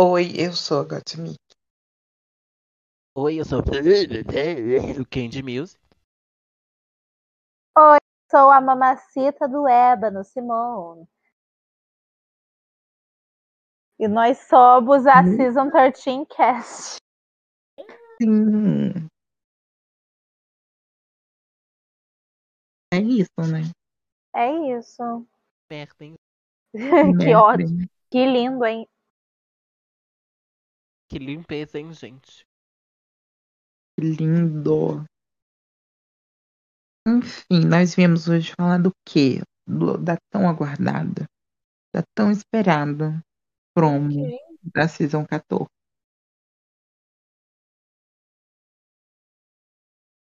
Oi, eu sou a Gottmik. Oi, eu sou o Candy Music. Oi, sou a mamacita do ébano, Simone. E nós somos a Hum. Season 13 Cast. Sim. É isso, né? É isso. Merda, hein? que ótimo. Que lindo, hein? Que limpeza, hein, gente? Que lindo. Enfim, nós viemos hoje falar do quê? Do- da tão aguardada, da tão esperada promo da Season 14.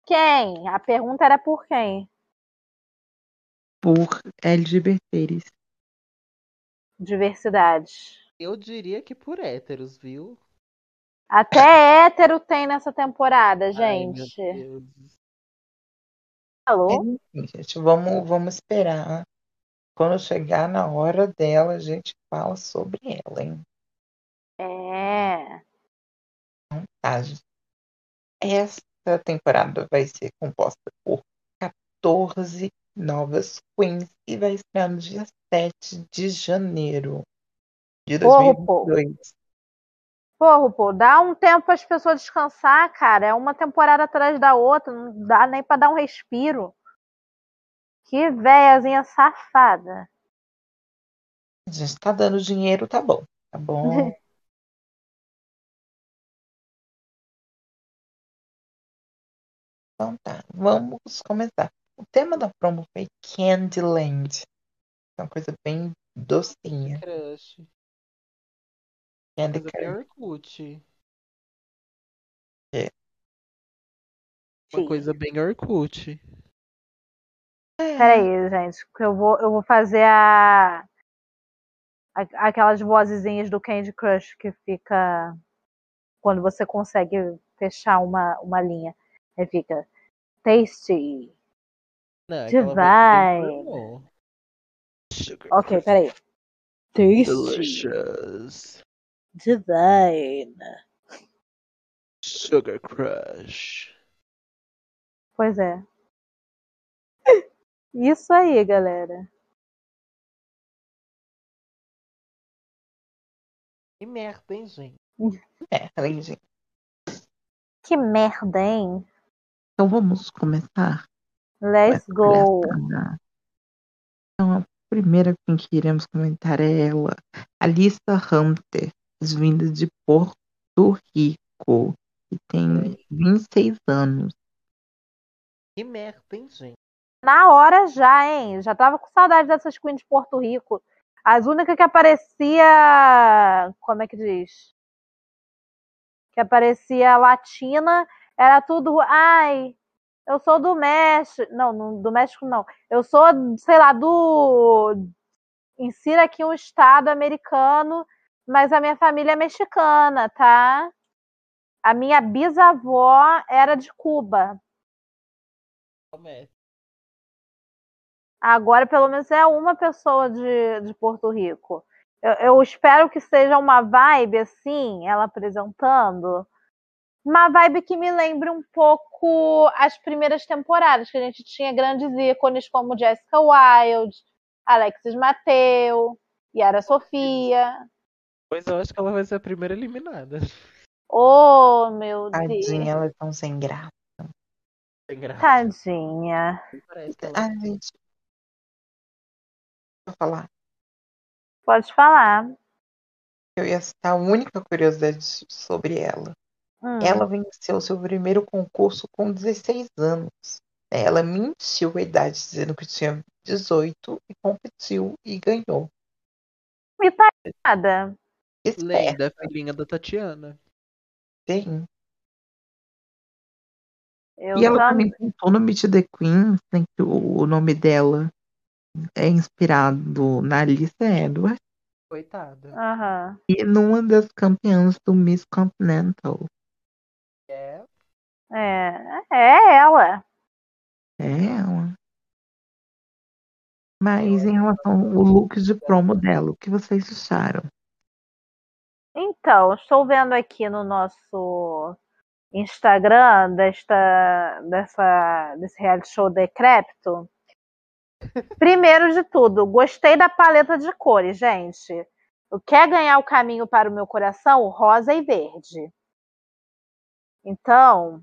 Quem? A pergunta era por quem? Por LGBTs. Diversidade. Eu diria que por héteros, viu? Até hétero tem nessa temporada, Ai, gente. Deus. Alô? Gente, vamos, vamos esperar. Quando chegar na hora dela, a gente fala sobre ela, hein? É. Tá, gente. Essa temporada vai ser composta por 14 novas queens e vai estrear no dia 7 de janeiro de Porra, pô. 2022. Porra, pô, dá um tempo para as pessoas descansar, cara. É uma temporada atrás da outra, não dá nem para dar um respiro. Que véiazinha safada. A gente tá dando dinheiro, tá bom. Tá bom. Então tá, vamos começar. O tema da promo foi Candyland. É uma coisa bem docinha. Crush. Candy Coisa bem Crush. Orkut. É. Uma Sim. coisa bem Orkut. Peraí, gente, que eu vou, eu vou fazer a, a- aquelas vozezinhas do Candy Crush que fica quando você consegue fechar uma, uma linha. Aí fica tasty. Não. Sugar Ok, peraí. Tasty. Delicious. Divine. Sugar Crush. Pois é. Isso aí, galera. Que merda, hein, gente? É, além de- Que merda, hein? Então vamos começar. Let's go. Então, a primeira quem que iremos comentar é ela, Alissa Hunter, vinda de Porto Rico, que tem 26 anos. Que merda, hein, gente? Na hora já, hein? Já tava com saudade dessas queens de Porto Rico. As únicas que aparecia. Como é que diz? Que aparecia latina, era tudo. Ai, eu sou do México. Não, não, do México não. Eu sou, sei lá, do. Insira aqui um estado americano, mas a minha família é mexicana, tá? A minha bisavó era de Cuba. Agora, pelo menos, é uma pessoa de, de Porto Rico. Eu, eu espero que seja uma vibe assim, ela apresentando. Uma vibe que me lembre um pouco as primeiras temporadas, que a gente tinha grandes ícones como Jessica Wilde, Alexis Mateu, Yara Sofia. Pois eu acho que ela vai ser a primeira eliminada. Oh, meu Tadinha, Deus. elas estão sem graça. Tem graça. Tadinha. Ah, gente. Vou falar. Pode falar. Eu ia citar a única curiosidade sobre ela. Hum. Ela venceu seu primeiro concurso com 16 anos. Ela mentiu a idade, dizendo que tinha 18 e competiu e ganhou. Me tá nada. Esperta, Lenda, filhinha da Tatiana. hein? Eu E ela tam- também contou no Meet the Queens, né, que o o nome dela é inspirado na Alice Edwards Coitada. Aham. e numa das campeãs do Miss Continental. É. É, é ela. É ela. Mas em relação ao look de promo dela, o que vocês acharam? Então, estou vendo aqui no nosso Instagram desta, dessa, desse reality show Decrépito. Primeiro de tudo, gostei da paleta de cores, gente. O quer ganhar o caminho para o meu coração? Rosa e verde. Então,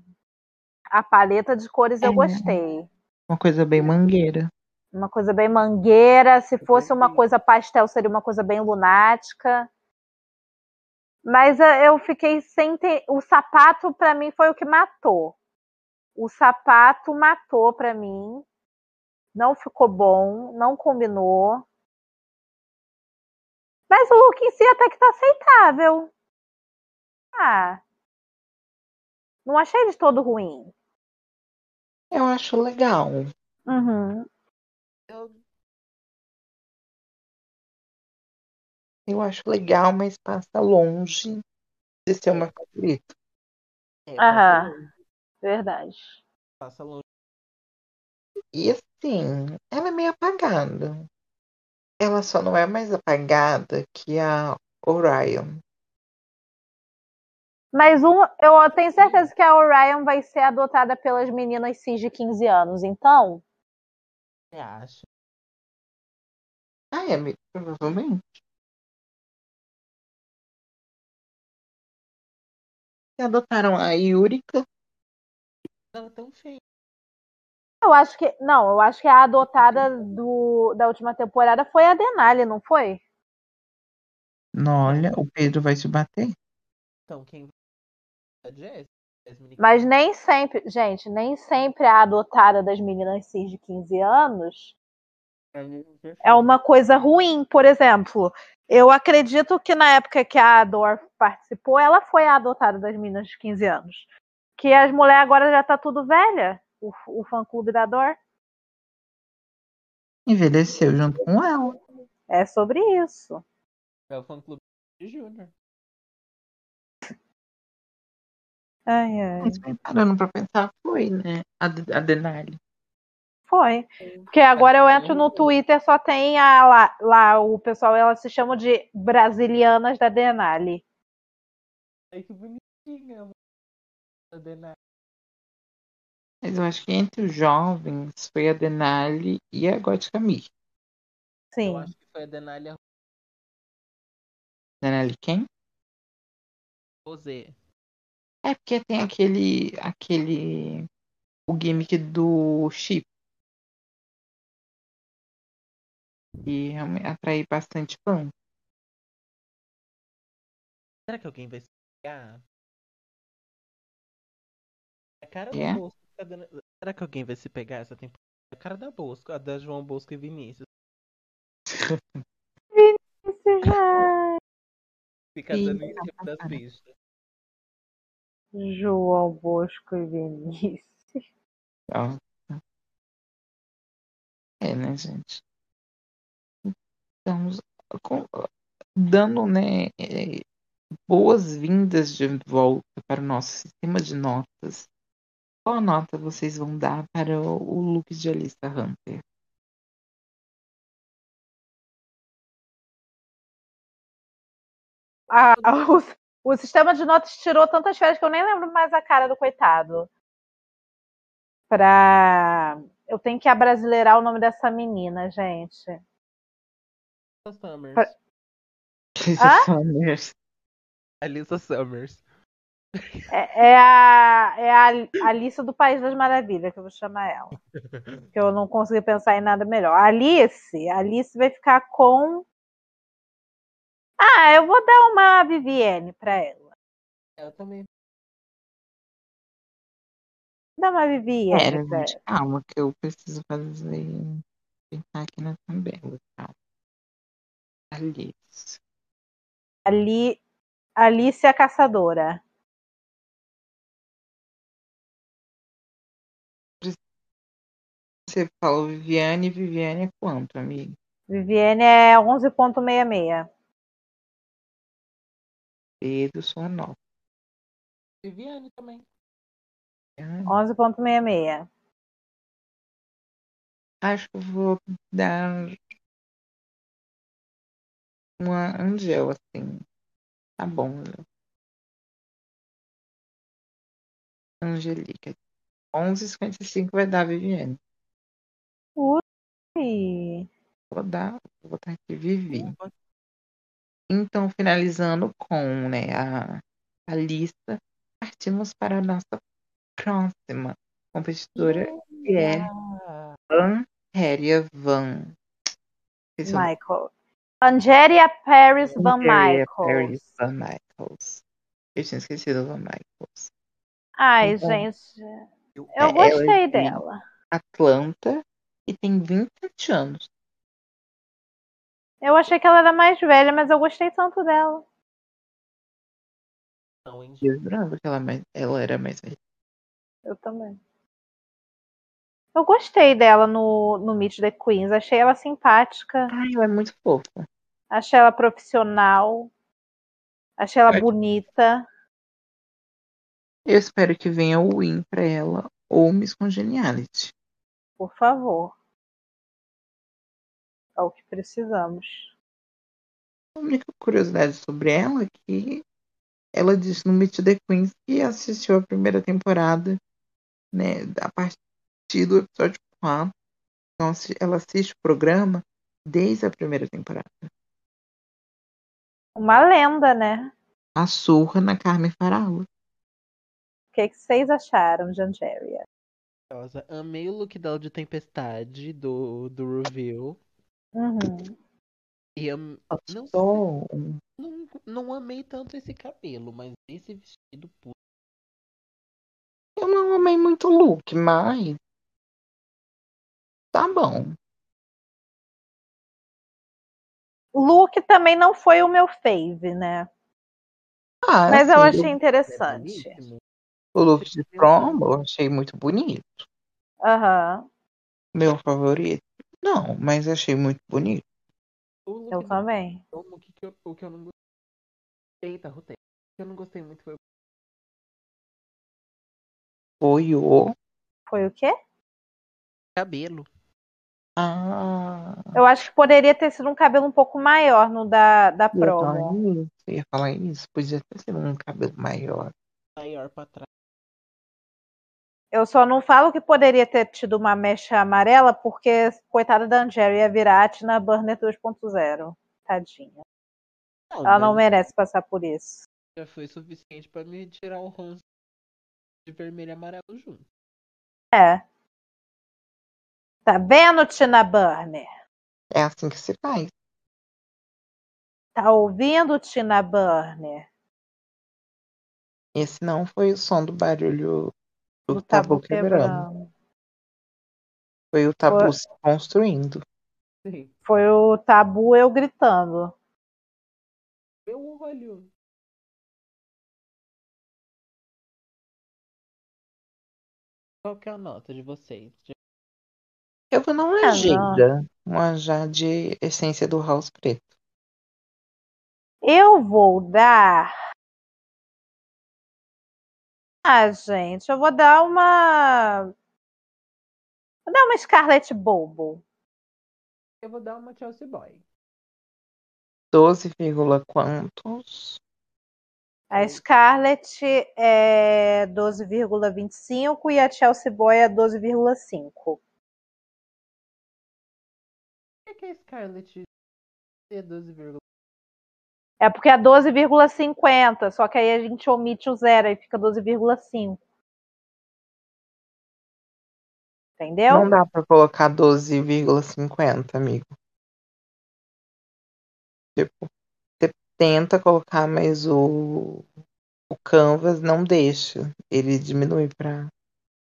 a paleta de cores eu É. gostei. Uma coisa bem mangueira. Uma coisa bem mangueira. Se fosse uma coisa pastel, seria uma coisa bem lunática. Mas eh, eu fiquei sem ter. O sapato, para mim, foi o que matou. O sapato matou para mim. Não ficou bom, não combinou. Mas o look em si até que tá aceitável. Ah. Não achei de todo ruim. Eu acho legal. Uhum. Eu, Eu acho legal, mas passa longe de ser uma favorita. é, Aham. passa. Verdade. Passa longe. E assim, ela é meio apagada. Ela só não é mais apagada que a Orion. Mas um, eu tenho certeza que a Orion vai ser adotada pelas meninas cis de 15 anos. Então, Você acha? Ah, é, provavelmente. E adotaram a Yurika. Ela é tão feia. eu acho que. Não, eu acho que a adotada do, da última temporada foi a Denali, não foi? Não, olha, o Pedro vai se bater. Então, quem vai? A Jess. Jasmine Mas nem sempre, gente, nem sempre a adotada das meninas cis de 15 anos é uma coisa ruim. Por exemplo, eu acredito que na época que a Ador participou, ela foi a adotada das meninas de 15 anos. Que as mulheres agora já tá tudo velha, o, o fã-clube da Ador. Envelheceu junto com ela. É sobre isso. É o fã clube de Júnior. Ai, ai. Mas bem, parando pra pensar, foi, né? A, a Denali. Foi. Porque agora eu entro no Twitter, só tem a, lá, lá o pessoal, elas se chamam de brasilianas da Denali. Ai, que bonitinha. A Denai. Mas eu acho que entre os jovens foi a Denali e a Gótica Mi. Sim. Eu acho que foi a Denali a Denali quem? Rosé. É porque tem aquele. aquele. o gimmick do chip. E realmente atrai bastante fã. Será que alguém vai se pegar? A cara do É? Bosco tá dando... Será que alguém vai se pegar essa temporada? A cara da Bosco, a da João Bosco e Vinícius. Isso já. Fica dando tá em cima das bacana. pistas. João Bosco e Vinícius. Ó. É, né, gente? Então, com- dando, né, boas-vindas de volta para o nosso sistema de notas. Qual nota vocês vão dar para o, look de Alissa Hunter? Ah, o, o sistema de notas tirou tantas férias que eu nem lembro mais a cara do coitado. Pra. Eu tenho que abrasileirar o nome dessa menina, gente. Alissa Summers. Hã? Summers. Alissa Summers. É, é a, é a Alice do País das Maravilhas, que eu vou chamar ela. Que eu não consegui pensar em nada melhor. Alice, Alice vai ficar com. Ah, eu vou dar uma Vivienne pra ela. Eu também. Dá uma Vivienne Pera, gente, calma, que eu preciso fazer. Pensar aqui na tabela, calma. Alice. Ali, Alice a Caçadora. Você falou Viviane, Viviane é quanto, amiga? Vivienne é 11.66. Pedro, sua nota. Viviane também. 11.66. Acho que eu vou dar uma Angel, assim. Tá bom. né? Angelica. 11h55 vai dar, Viviane. Ui. Vou dar, vou botar aqui Vivi. Então, finalizando com né, a, a lista, partimos para a nossa próxima competidora, que é Van Heria Van. Michael. Angéria Paris Van Michaels. Paris Van Michaels. Eu tinha esquecido Van Michaels. Ai, Então, gente. eu- Eu É, gostei é de- dela. Atlanta e tem 27 anos. Eu achei que ela era mais velha, mas eu gostei tanto dela. não, hein, gente? Eu jurava que ela, ela era mais velha. Eu também. Eu gostei dela no, no Meet the Queens. Achei ela simpática. Ai, ela é muito fofa. Achei ela profissional. Achei ela Pode- bonita. Eu espero que venha o Win pra ela ou Miss Congeniality. Por favor. É o que precisamos. A única curiosidade sobre ela é que ela disse no Meet the Queens que assistiu a primeira temporada, né, a partir do episódio 4. Então ela assiste o programa desde a primeira temporada. Uma lenda, né? A surra na Carmen Farala. O que, que vocês acharam de. Amei o look dela de tempestade do, do review. Uhum. E am... não, não, não amei tanto esse cabelo, mas esse vestido puto. Eu não amei muito o look, mas tá bom. Luke também não foi o meu fave, né? Ah, Mas eu assim, achei É interessante. belíssimo. o look de prom eu achei muito bonito. Aham, Meu favorito. Não, mas achei muito bonito. Eu também. O que, que eu, o que eu não gostei. Eita, rotei. O que eu não gostei muito foi o Foi o. Foi o quê? cabelo. Ah, Eu acho que poderia ter sido um cabelo um pouco maior no da, da eu ia falar promo. isso. Eu ia falar isso. Podia ter sido um cabelo maior. Maior pra trás. Eu só não falo que poderia ter tido uma mecha amarela, porque coitada da Angélia ia virar a Tina Burner 2.0. Tadinha. Ela não merece passar por isso. Já foi suficiente pra me tirar o ranço de vermelho e amarelo junto. É. Tá vendo, Tina Burner? É assim que se faz. Tá ouvindo, Tina Burner? Esse não foi o som do barulho do, Do tabu, tabu quebrando. quebrando. Foi o tabu Foi- se construindo. Sim. Foi o tabu eu gritando. Meu olho. Qual que é a nota de vocês? Eu vou dar uma Ah, não. Jada. Uma Jade essência do House Preto. Eu vou dar. Ah, gente, eu vou dar uma. Vou dar uma Scarlett Bobo. Eu vou dar uma Chelsea Boy. 12, vírgula quantos? A Scarlett é 12,25 e a Chelsea Boy é 12,5. Por que, que a Scarlett é 12,5? É porque é 12,50, só que aí a gente omite o zero e fica 12,5. Entendeu? Não dá pra colocar 12,50, amigo. Tipo, você tenta colocar, mas o, o Canvas não deixa. Ele diminui pra.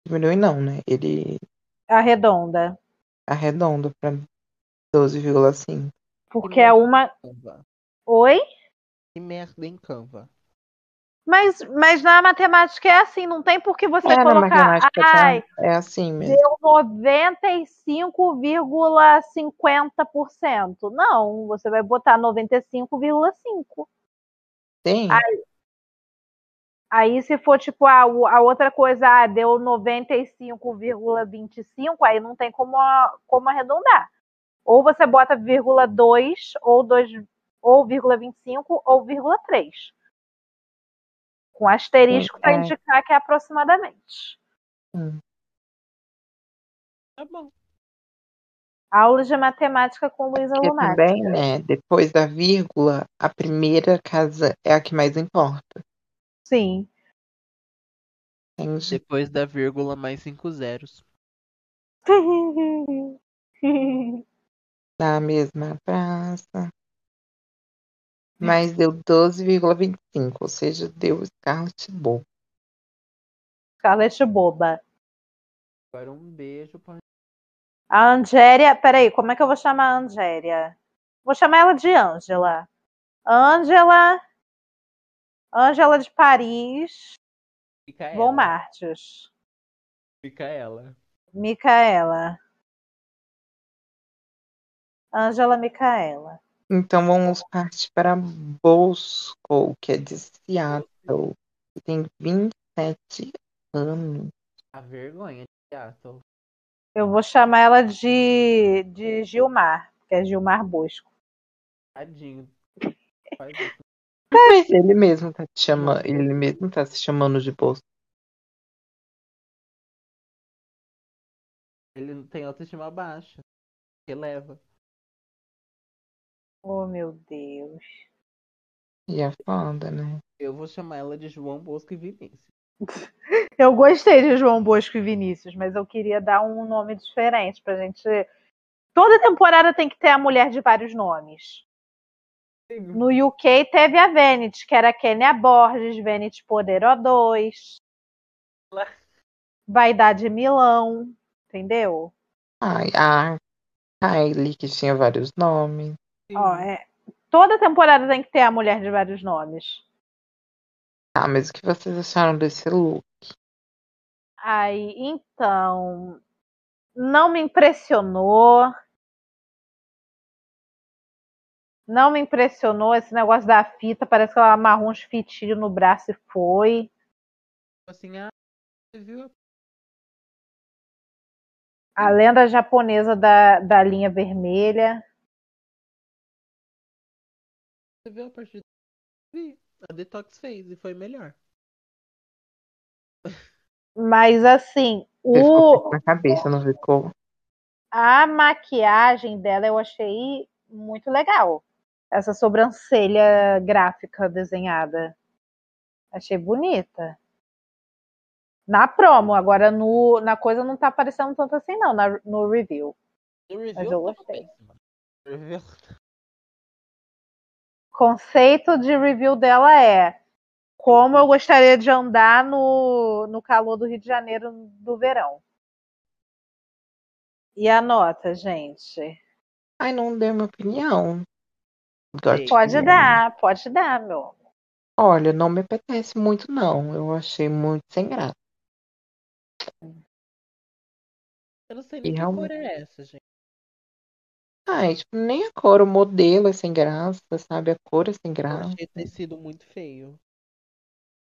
Diminui não, né? Ele Arredonda. arredonda pra 12,5. Porque é uma. Oi? Que merda em Canva. Mas, mas na matemática é assim, não tem por que você É, na colocar. matemática Ai, tá, é assim mesmo. deu 95,50%. Não, você vai botar 95,5%. Tem. Aí, se for tipo a, a outra coisa, ah, deu 95,25, aí não tem como, como arredondar. Ou você bota vírgula 2 ou 2, ou vírgula 25 ou vírgula 3. Com asterisco para É. indicar que é aproximadamente. Hum. Tá bom. Aula de matemática com Luísa Lunati. também, né, depois da vírgula, a primeira casa é a que mais importa. Sim. Entende? Depois da vírgula mais cinco zeros. Na mesma praça. Mas deu 12,25, ou seja, deu Scarlett Bobo. Scarlett boba. Agora um beijo pra A Angéria. Peraí, como é que eu vou chamar a Angéria? Vou chamar ela de Ângela. Ângela. Ângela de Paris. Micaela. Von Martins. Micaela. Micaela. Ângela Micaela. Então vamos partir para Bosco, que é de Seattle. que tem 27 anos. A vergonha de Seattle. Eu vou chamar ela de, de Gilmar, que é Gilmar Bosco. Tadinho. Mas ele mesmo tá te chamando, ele mesmo tá se chamando de Bosco. Ele não tem autoestima baixa. Releva. Oh, meu Deus. E é foda, né? Eu vou chamar ela de João Bosco e Vinícius. Eu gostei de João Bosco e Vinícius, mas eu queria dar um nome diferente pra gente. Toda temporada tem que ter a mulher de vários nomes. No UK teve a Vanity, que era Kenia Borges, Vanity Poder 2. Vaidade Milão, entendeu? Ai, a Kylie, que tinha vários nomes. Ó, é, toda temporada tem que ter a mulher de vários nomes. Tá, mas o que vocês acharam desse look? Aí, então, não me impressionou. Não me impressionou esse negócio da fita. Parece que ela amarrou uns fitilhos no braço e foi. Assim, ah, você viu? A lenda japonesa da, da linha vermelha. Você viu a partida? Vi. A Detox fez e foi melhor. Mas assim, o, na cabeça, não ficou? a maquiagem dela eu achei muito legal. Essa sobrancelha gráfica desenhada. Achei bonita. Na promo, agora no, na coisa não tá aparecendo tanto assim, não, na- no review. No review Mas eu gostei. péssima. Conceito de review dela é como eu gostaria de andar no, no calor do Rio de Janeiro do verão. E a nota, gente? Ai, não dei minha opinião. Pode dar, pode dar, meu. Olha, não me apetece muito, não. Eu achei muito sem graça. Eu não sei E nem que realmente- cor é essa, gente. Ai, tipo, nem a cor, o modelo é sem graça, sabe? A cor é sem Eu graça. achei tecido muito feio.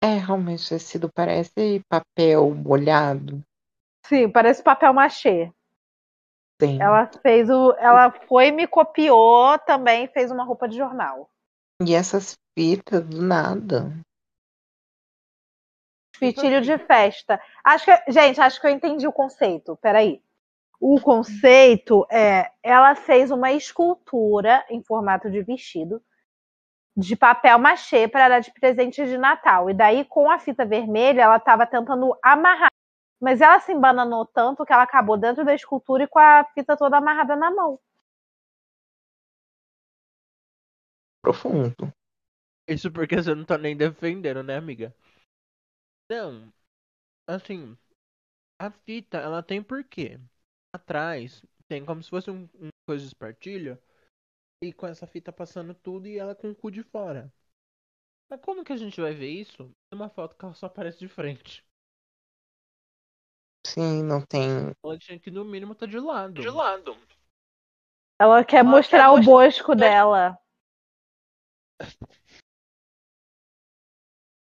É, realmente, o tecido parece papel molhado. Sim, parece papel machê. Tem. Ela fez o. Ela foi e me copiou também, fez uma roupa de jornal. E essas fitas do nada. Fitilho de festa. Acho que, gente, acho que eu entendi o conceito. Peraí. O conceito é, ela fez uma escultura em formato de vestido de papel machê para dar de presente de Natal. E daí, com a fita vermelha, ela estava tentando amarrar. Mas ela se embananou tanto que ela acabou dentro da escultura e com a fita toda amarrada na mão. Profundo. Isso porque você não tá nem defendendo, né, amiga? Não. Assim, a fita, ela tem porquê. Atrás tem como se fosse um, um coisa de espartilho. E com essa fita passando tudo e ela com o cu de fora. Mas como que a gente vai ver isso? Numa foto que ela só aparece de frente. Sim, não tem. Ela tinha que no mínimo tá de lado. De lado. Ela quer Ela mostrar quer o mostrar- bosco dela.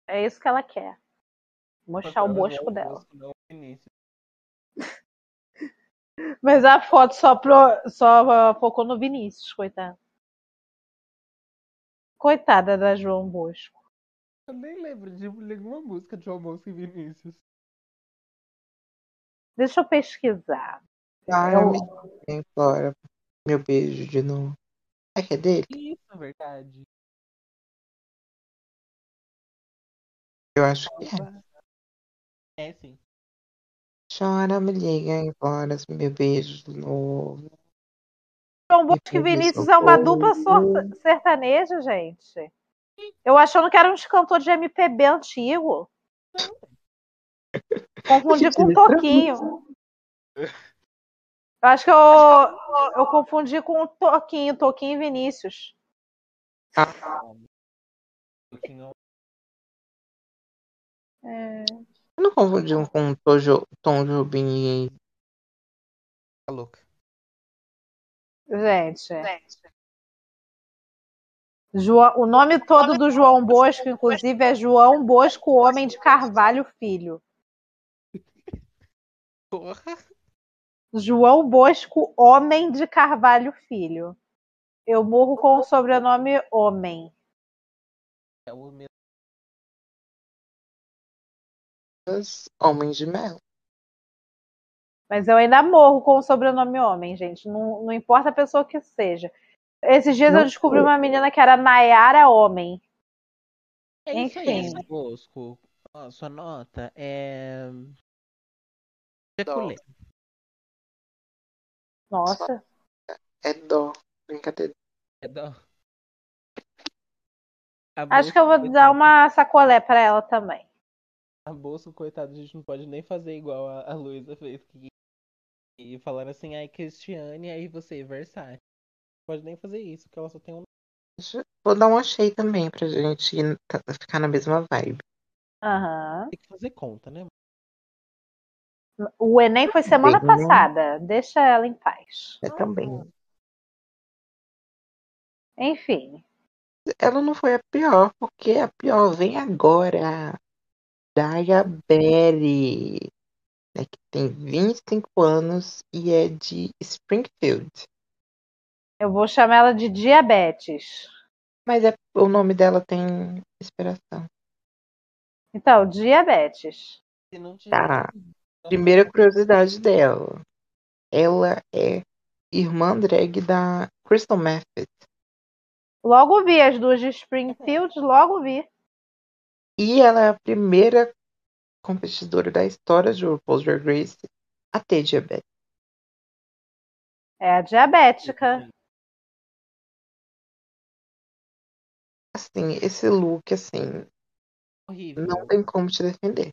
É isso que ela quer. Mostrar o bosco dela. Mas a foto só, pro, só focou no Vinícius, coitado. Coitada da João Bosco. Eu nem lembro de nenhuma música de João Bosco e Vinícius. Deixa eu pesquisar. Ah, Eu- me agora. Meu beijo de novo. É que é dele? Isso, é verdade. Eu acho que é. É sim. Chora, me liga embora, meu beijo de novo. João Bosco e Vinícius é uma dupla sor- sertaneja, gente. Eu achando que eram uns cantores de MPB antigo. Confundi Gente, com eles são Toquinho. Eu acho que eu, eu confundi com o Toquinho, Toquinho e Vinícius. Ah, Pouquinho- É, eu não confundi um com Tom, Jo- Tom Jobim e Tá louca. gente. João- o nome todo do João Bosco, inclusive, é João Bosco Homem de Carvalho Filho. Porra. João Bosco Homem de Carvalho Filho. Eu morro com o sobrenome Homem. É o mesmo. Homens de Mel. Mas eu ainda morro com o sobrenome Homem, gente. Não, não importa a pessoa que seja. Esses dias eu Não descobri foi. uma menina que era Nayara Homem. É isso aí, Enfim. Bosco. Ó, sua nota é. Peculê. Nossa. É dó. Brincadeira. É dó. Acho que eu vou dar uma sacolé pra ela também. A Bosco, coitado, a gente não pode nem fazer igual a, a Luísa fez. Que... E falaram assim, ai, Cristiane, aí você, Versace. Não pode nem fazer isso, porque ela só tem um. Deixa eu- Vou dar um achei também pra gente tá- ficar na mesma vibe. Aham. Tem que fazer conta, né? O Enem foi semana Bem, né? passada. Deixa ela em paz. É também. Enfim. Ela não foi a pior, porque a pior vem agora. Daya Berry. Né, que tem 25 anos e é de Springfield. Eu vou chamar ela de diabetes. Mas é, o nome dela tem inspiração. Então, diabetes. Se não tiver. Tá. Primeira curiosidade dela. Ela é irmã drag da Crystal Method. Logo vi as duas de Springfield, logo vi. E ela é a primeira competidora da história de RuPaul's Drag Race a ter diabetes. É a diabética. Assim, esse look, assim, Horrível. não tem como te defender.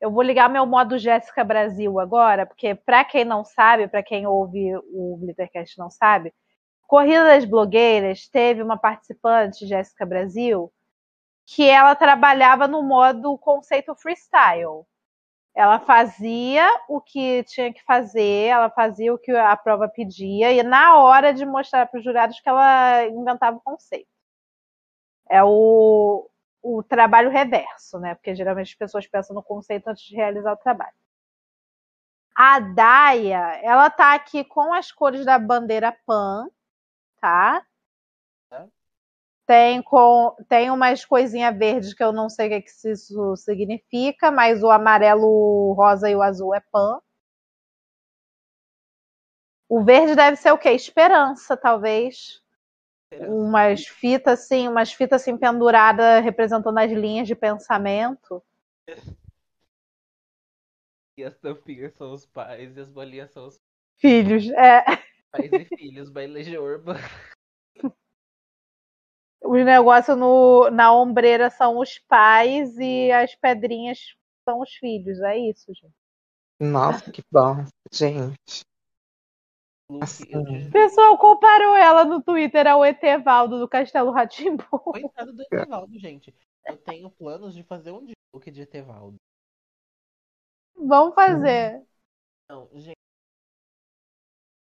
Eu vou ligar meu modo Jéssica Brasil agora, porque pra quem não sabe, pra quem ouve o Glittercast não sabe, Corrida das Blogueiras teve uma participante, Jéssica Brasil, que ela trabalhava no modo conceito freestyle. Ela fazia o que tinha que fazer, ela fazia o que a prova pedia, e na hora de mostrar para os jurados que ela inventava o conceito. É o, o trabalho reverso, né? Porque geralmente as pessoas pensam no conceito antes de realizar o trabalho. A Daya, ela tá aqui com as cores da bandeira PAN, tá? Tá. Tem, com, tem umas coisinhas verdes que eu não sei o que, que isso significa, mas o amarelo, o rosa e o azul é PAN. O verde deve ser o quê? Esperança, talvez umas fitas assim, umas fitas assim penduradas representando as linhas de pensamento. E as tampinhas são os pais e as bolinhas são os Filhos, é, pais e filhos, by Legião Urbana. os negócios no, na ombreira são os pais e as pedrinhas são os filhos, é isso, gente. Nossa, que bom, gente. Assim. eu O pessoal comparou ela no Twitter ao Etevaldo do Castelo Ratimbu. Coitado do Etevaldo, gente. Eu tenho planos de fazer um look de Etevaldo. Vamos fazer. Não, gente,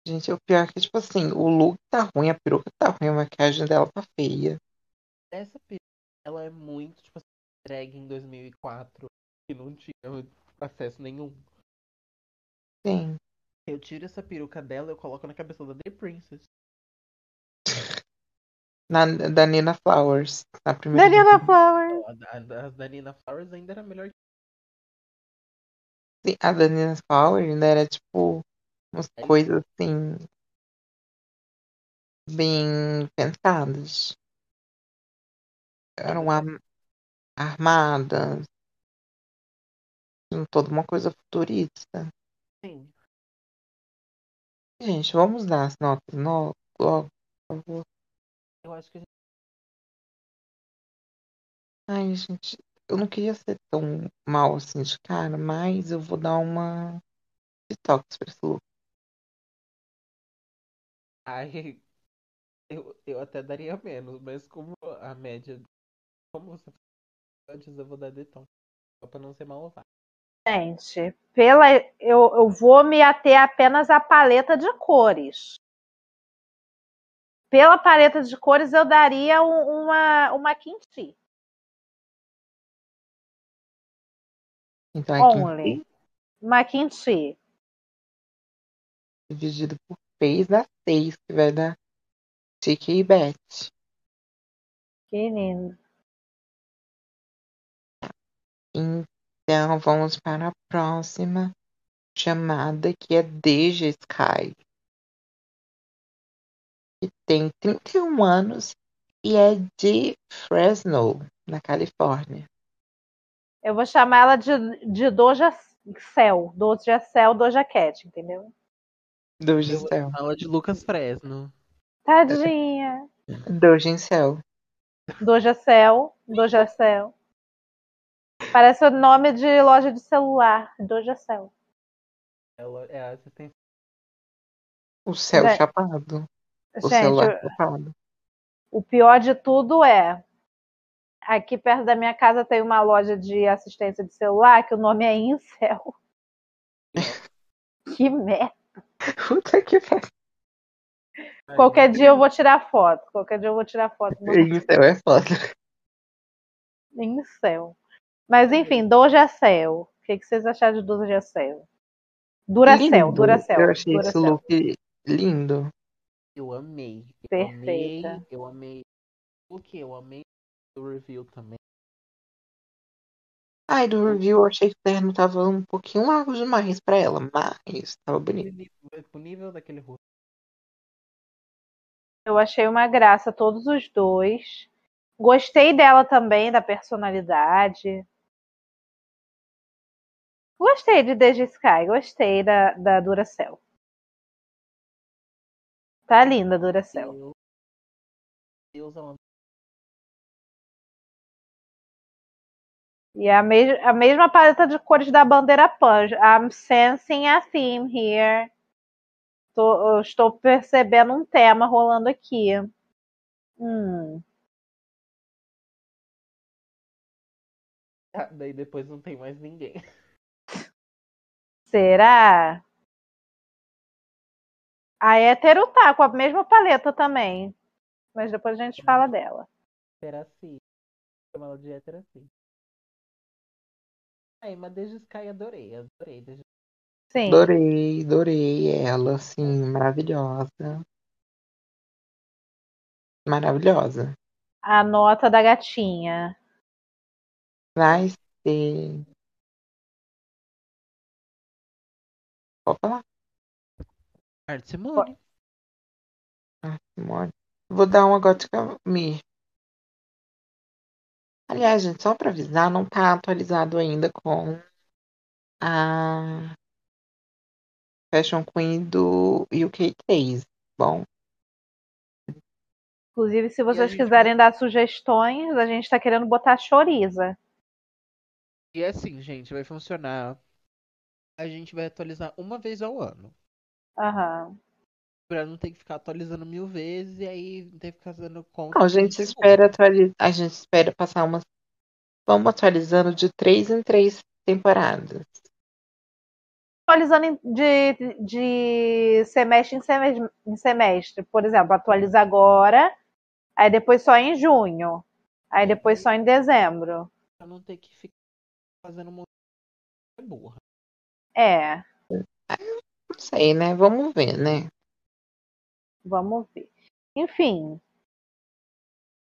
Gente, o pior é que, tipo assim, o look tá ruim, a peruca tá ruim, a maquiagem dela tá feia. essa peruca, ela é muito, tipo assim, drag em 2004, que não tinha acesso nenhum. Sim. Eu tiro essa peruca dela e eu coloco na cabeça da The Princess. Na, da Nina Flowers. Na primeira Daniela temporada. Flower. A, da- a da Nina Flowers ainda era melhor que Sim, A da Nina Flowers ainda era tipo umas É. coisas assim. Bem pensadas. Eram am- armadas. Toda uma coisa futurista. sim. Gente, vamos dar as notas no- logo, por favor. Eu acho que a gente Ai, gente, eu não queria ser tão mal assim de cara, mas eu vou dar uma detox pra esse look. Ai, eu, eu até daria menos, mas como a média. Como você antes, eu vou dar deton. Só pra não ser malvado. Gente, pela, eu, eu vou me ater apenas à paleta de cores. Pela paleta de cores, eu daria um- uma, uma quinti. Então aqui Only. Uma quinti. dividido por 3 dá 6, que vai dar Tique e Beth. Que lindo. Então vamos para a próxima chamada que é Deja Sky. Que tem 31 anos e é de Fresno, na Califórnia. Eu vou chamar ela de, de Doja Cell. Doja Cell, Doja Cat, entendeu? Vou Cell. chamar ela de Lucas Fresno. Tadinha. Doja Cell. Doja Cell, Doja Cell. Parece o nome de loja de celular. Doja Cell. Ela é a assistente. O céu Gente, chapado. O Gente, celular chapado. o pior de tudo é. Aqui perto da minha casa tem uma loja de assistência de celular que o nome é Incel. Que merda. Puta que pariu. Qualquer dia eu vou tirar foto. Qualquer dia eu vou tirar foto. Isso é foda. Incel. Mas enfim, Doja Cell. O que, que vocês acharam de Doja Cell? Duracell, Lindo. Duracell. Eu achei esse look lindo. Eu amei. Eu Perfeita. amei. Eu amei. O que? Eu amei o review também. Ai, do review eu achei que o terno tava um pouquinho largo demais pra ela, mas tava bonito. o nível daquele rosto. Eu achei uma graça todos os dois. Gostei dela também, da personalidade. Gostei de Deja Sky, gostei da, da Duracell. Tá linda a Duracell. Deus. Deus, ela E a, mes a mesma paleta de cores da bandeira Pan. I'm sensing a theme here. Tô- estou percebendo um tema rolando aqui. Hum, Ah, Daí depois não tem mais ninguém. será? A hétero tá com a mesma paleta também. Mas depois a gente fala dela. Era assim. Chama ela de hétero assim. Aí, mas desde Sky adorei. Adorei. Desde... Sim. Adorei, adorei ela, assim, maravilhosa. Maravilhosa. A nota da gatinha. Vai ser. Falar, Arte Simone. Simone. Vou dar uma gótica mir. Aliás, gente, só pra avisar, não tá atualizado ainda com a Fashion Queen do UK3. Bom, Inclusive, se vocês gente quiserem dar sugestões, a gente tá querendo botar choriza. E assim, gente, vai funcionar. A gente vai atualizar uma vez ao ano. Aham. Pra não ter que ficar atualizando mil vezes e aí ter que ficar fazendo conta. Não, a gente espera atualizar. A gente espera passar umas. Vamos atualizando de três em três temporadas. Atualizando de, de semestre em semestre, em semestre. Por exemplo, atualiza agora, aí depois só em junho, aí depois só em dezembro. Pra não ter que ficar fazendo um monte de burra. É, Não sei, né? Vamos ver, né? Vamos ver. Enfim,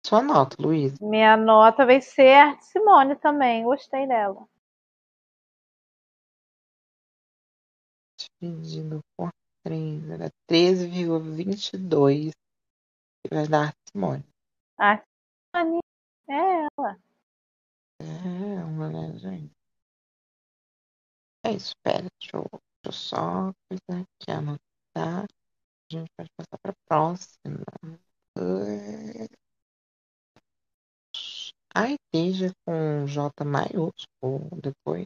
sua nota, Luiz? Minha nota vai ser Simone também. Gostei dela. Dividido por 3, era 13,22 que vai dar Simone. A Simone é ela. É, uma legenda. É isso, pera, deixa eu, deixa eu só coisa aqui anotar. A gente pode passar para a próxima. Ai, esteja com J maiúsculo depois.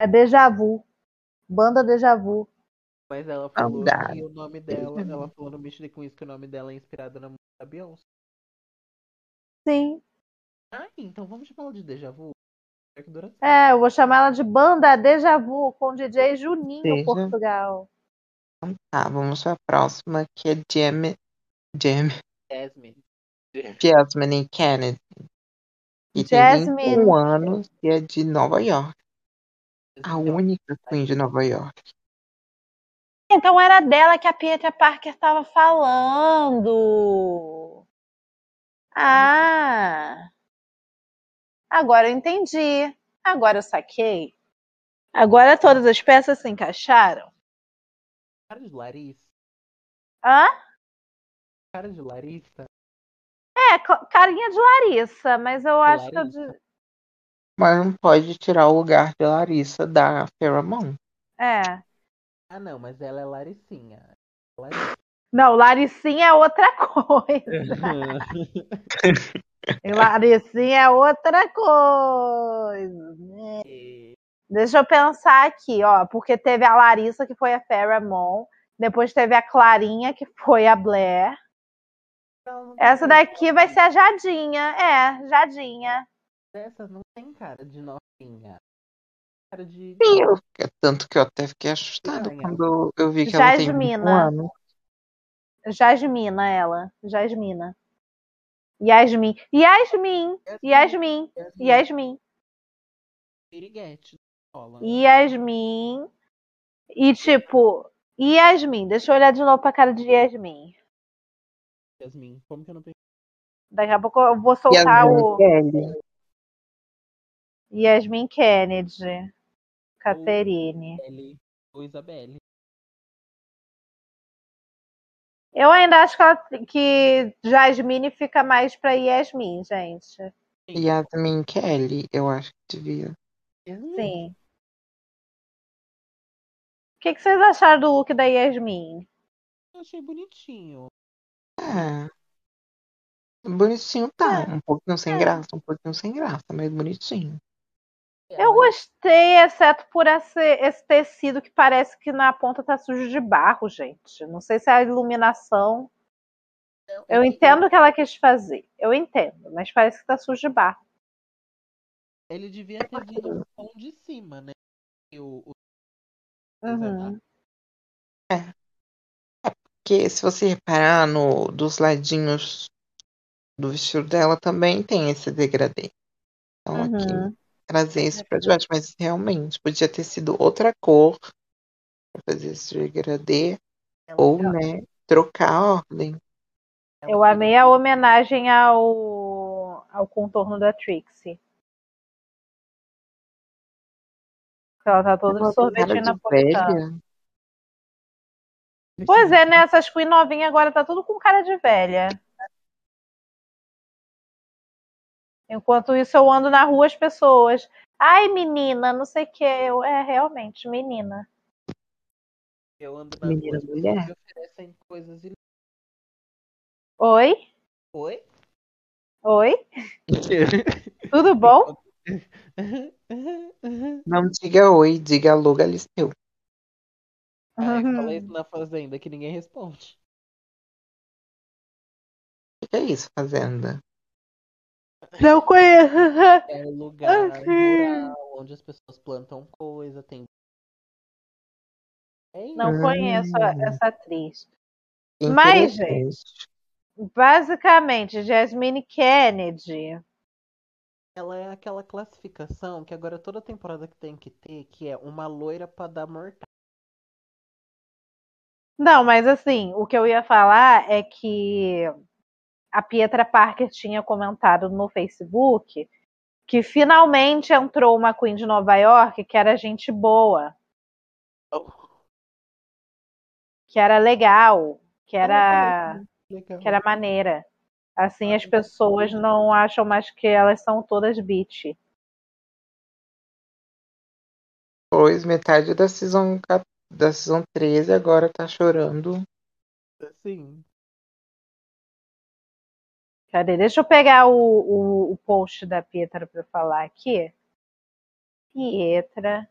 É Deja Vu. Banda Deja Vu. Mas ela falou que o nome dela, ela falou no Mystery Queens que o nome dela é inspirado na música da Beyoncé. Sim. Ah, então vamos chamar ela de Deja Vu. É É, eu vou chamar ela de Banda Deja Vu com DJ Juninho Deja. Portugal. Tá, vamos para a próxima, que é Jam, Jam, Jasmine. Jasmine Kennedy. Que Jasmine. tem 21 anos e é de Nova York. A única Queen de Nova York. Então era dela que a Pietra Parker estava falando. Ah! Agora eu entendi. Agora eu saquei. Agora todas as peças se encaixaram. Cara de Larissa. Hã? Cara de Larissa. É, carinha de Larissa, mas eu acho que eu. Larissa. de- Mas não pode tirar o lugar de Larissa da Pheromone. É. Ah, não, mas ela é Larissinha. Larissa. Não, Laricinha é outra coisa. Laricinha é outra coisa. né? Deixa eu pensar aqui, ó, porque teve a Larissa, que foi a Pheromone, depois teve a Clarinha, que foi a Blair. Essa daqui vai ser a Jadinha. É, Jadinha. Essa não tem cara de novinha. Cara de. Sim, tanto que eu até fiquei assustada Piranha. quando eu vi que ela tem 21 Jasmina. anos. Jasmina, ela. Jasmina. Yasmin. Yasmin. Yasmin. Yasmin. Piriguete. Yasmin. E tipo, Yasmin. Deixa eu olhar de novo pra cara de Yasmin. Yasmin. Como que eu não pensei? Daqui a pouco eu vou soltar Yasmin o Kelly. Yasmin Kennedy. Caterine. Isabelle. Ou Isabelle. Eu ainda acho que, ela, que Jasmine fica mais pra Yasmin, gente. Yasmin Kelly, eu acho que devia. Sim. O que, que vocês acharam do look da Yasmin? Eu achei bonitinho. É. Bonitinho tá. É. Um pouquinho sem É. graça, um pouquinho sem graça, mas bonitinho. Eu gostei, exceto por esse, esse tecido que parece que na ponta tá sujo de barro, gente. Não sei se é a iluminação. Eu entendo o que ela quis fazer. Eu entendo, mas parece que tá sujo de barro. Ele devia ter vindo tom de cima, né? E O, Uhum. Porque se você reparar no, dos ladinhos do vestido dela também tem esse degradê. Então aqui Uhum. trazer isso pra debaixo, mas realmente podia ter sido outra cor pra fazer esse degradê Ela- ou, né, trocar a ordem. Eu amei a homenagem ao, ao contorno da Trixie. Ela tá toda de sorvete napolitano. Pois é, né? Essas Queen novinhas agora tá tudo com cara de velha. Enquanto isso, eu ando na rua as pessoas. Ai, menina, não sei o que. Eu, é, realmente, menina. Eu ando na Menina rua, mulher. me oferecem coisas e... Oi? Oi? Oi? Tudo bom? Não diga oi, diga alô, Galisteu. Uhum. fala isso na fazenda que ninguém responde. O que é isso, Fazenda? Não conheço. É um lugar rural onde as pessoas plantam coisa, tem. É. Não conheço Hum. essa atriz. Mas, Interessante. Basicamente, Jasmine Kennedy. Ela é aquela classificação que agora toda temporada que tem que ter, que é uma loira pra dar mortal. Não, mas assim, o que eu ia falar é que a Pietra Parker tinha comentado no Facebook que finalmente entrou uma Queen de Nova York que era gente boa. Oh. Que era legal, que era, legal. que era maneira. Assim as pessoas não acham mais que elas são todas bitch. Pois metade da season, da season 13 agora tá chorando. Sim. Cadê? Deixa eu pegar o, o, o post da Pietra para falar aqui. Pietra.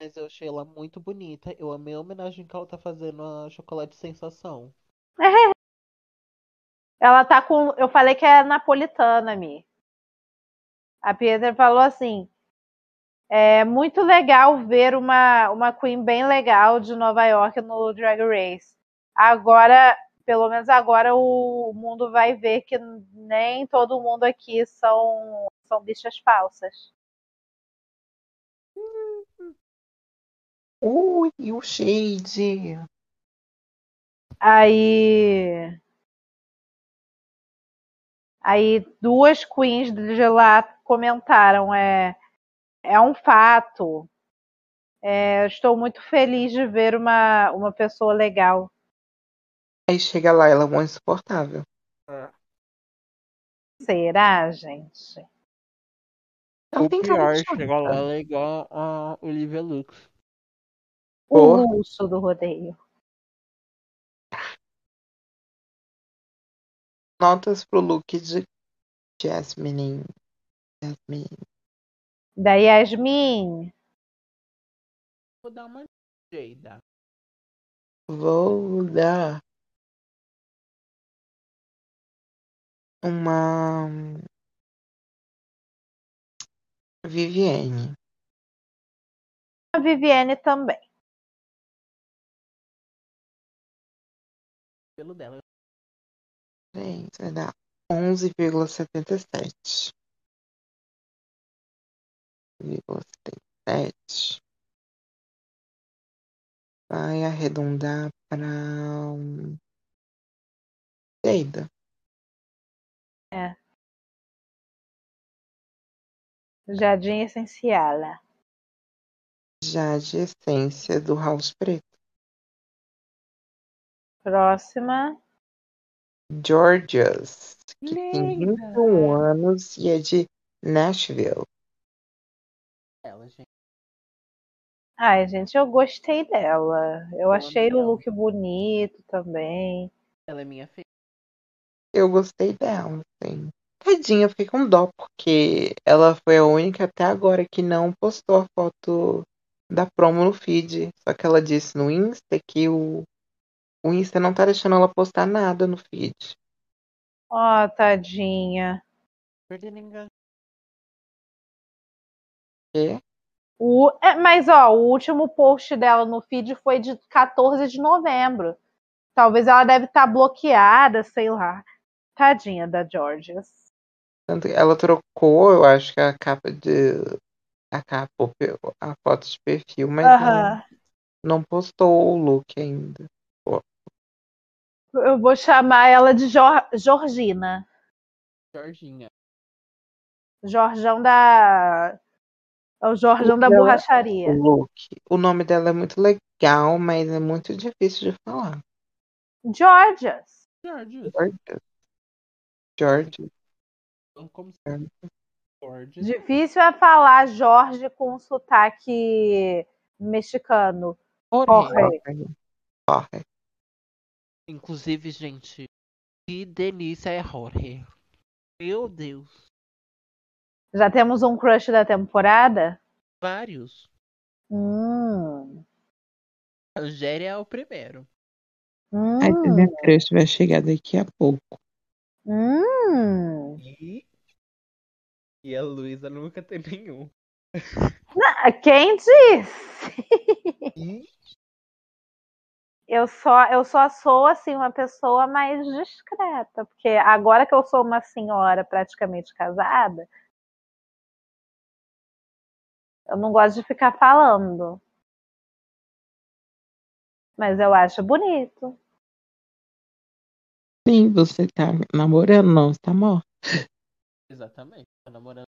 Mas eu achei ela muito bonita. Eu amei a homenagem que ela tá fazendo a Chocolate Sensação. Ela tá com. Eu falei que é napolitana, Mi. A Pietra falou assim: é muito legal ver uma, uma Queen bem legal de Nova York no Drag Race. Agora, pelo menos agora, o mundo vai ver que nem todo mundo aqui são, são bichas falsas. Ui, o Shade. Aí. Aí duas queens de lá comentaram: é, é um fato. É, estou muito feliz de ver uma, uma pessoa legal. Aí chega lá, ela é uma insuportável. Será, gente? Ela O tem pior, chata. chega lá, ela é igual a Olivia Lux. O Porra. luxo do rodeio. Notas pro look de Jasmine. Jasmine. Da Yasmin. Vou dar uma jeida. Vou dar uma Vivienne. A Viviane também. Pelo dela. Gente, vai dar 11,77. 11,77. Vai arredondar para um... Jada. Jardim Essencial. Já de essência do House Preto. Próxima. Georgias, que tem Linda. 21 anos e é de Nashville. Ela, gente. Ai, gente, eu gostei dela. Eu achei o look bonito também. Ela é minha filha. Eu gostei dela, assim. Tadinha, eu fiquei com dó, porque ela foi a única até agora que não postou a foto da promo no feed. Só que ela disse no Insta que o, o Insta não tá deixando ela postar nada no feed. Ó, tadinha. Perdendo engajamento. O, é, mas, ó, o último post dela no feed foi de 14 de novembro. Talvez ela deve estar bloqueada, sei lá. Tadinha da Georgias. tanto que ela trocou, eu acho que a capa de. A capa, a foto de perfil, mas ela Aham. não postou o look ainda. Eu vou chamar ela de Jor- Georgina. Jorginha. Jorjão da. É o Jorjão da Ela- borracharia. O nome dela é muito legal, mas é muito difícil de falar. Georgias. Se Jorge. George. Difícil é falar Jorge com sotaque mexicano. Jorge. Jorge. Inclusive, gente, que delícia é Jorge. Meu Deus. Já temos um crush da temporada? Vários. Hum. A Géria é o primeiro. Hum. A minha crush vai chegar daqui a pouco. Hum. E, e a Luísa nunca tem nenhum. Ah, Quem disse? E Eu só, eu só sou assim uma pessoa mais discreta, porque agora que eu sou uma senhora praticamente casada, eu não gosto de ficar falando. Mas eu acho bonito. Sim, você tá namorando, não, você tá morto. Exatamente. Tá namorando.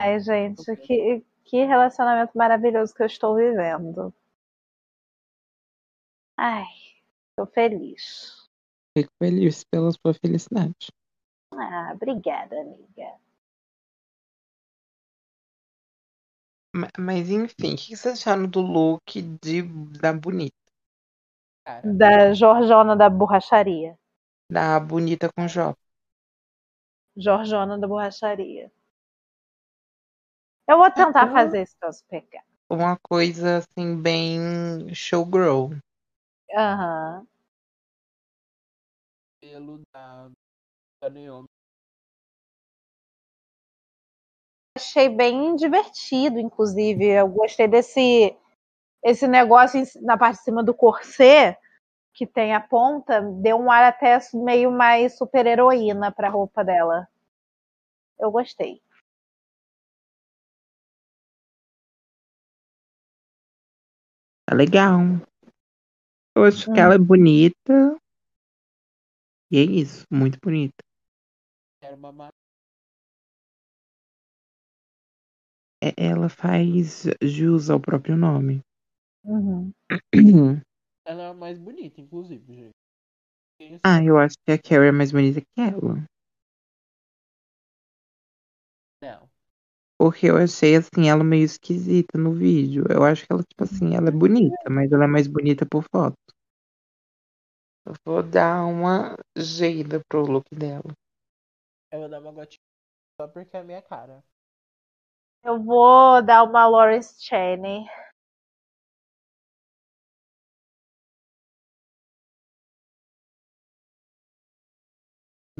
Ai, gente, que, que relacionamento maravilhoso que eu estou vivendo. Ai, tô feliz. Fico feliz pela sua felicidade. Ah, obrigada, amiga. Ma- Mas enfim, o que vocês acharam do look de, da bonita? Cara, Da Jorjona da borracharia. Da bonita com J. Jorjona da borracharia. Eu vou tentar Ah. fazer esse troço pegar. Uma coisa assim, bem showgirl. Aham. pelo da, da Naomi. Achei bem divertido, inclusive. Eu gostei desse esse negócio na parte de cima do corset, que tem a ponta, deu um ar até meio mais super-heroína pra roupa dela. Eu gostei. Tá legal. Eu acho que Hum. ela é bonita. E é isso, muito bonita. Era uma ma- É- Ela faz jus ao próprio nome. Uhum. Ela é a mais bonita, inclusive, gente. Ah, eu acho que a Carrie é mais bonita que ela. Porque eu achei assim, ela meio esquisita no vídeo. Eu acho que ela, tipo assim, ela é bonita, mas ela é mais bonita por foto. Eu vou dar uma jeida pro look dela. Eu vou dar uma gotinha só porque é a minha cara. Eu vou dar uma Lawrence Chaney.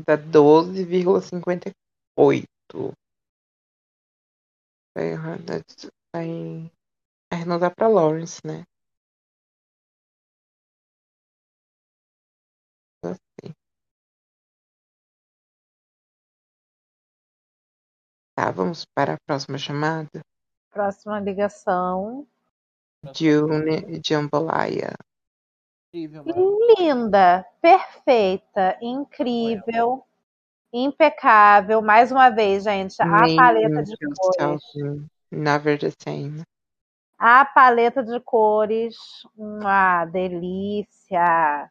Dá 12,58. Vai, vai arredondar pra Lawrence, né? Gostei. Tá, vamos para a próxima chamada. Próxima ligação. June Jambalaya. Incrível. Linda, perfeita, incrível, impecável. Mais uma vez, gente, a paleta de cores. Never the same. A paleta de cores, uma delícia.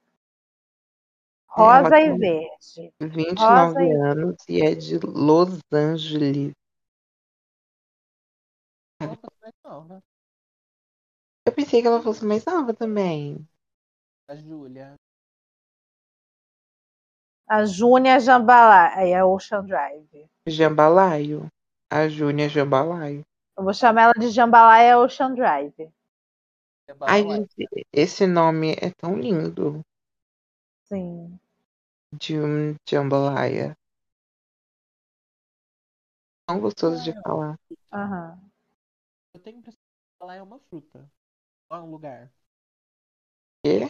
Rosa Ela e verde. 29 Rosa e- anos e é de Los Angeles. Ela tá mais nova. Eu pensei que ela fosse mais nova também. A Júlia. A Júnia Jambalaya, é Ocean Drive. Jambalaio. A Júnia Jambalaio. Eu vou chamar ela de Jambalaya Ocean Drive. Ai, gente, esse nome é tão lindo. Sim. June Jambalaya. Tão gostoso de falar. Aham. Eu tenho a impressão que ela é uma fruta. Ou é um lugar. Quê? O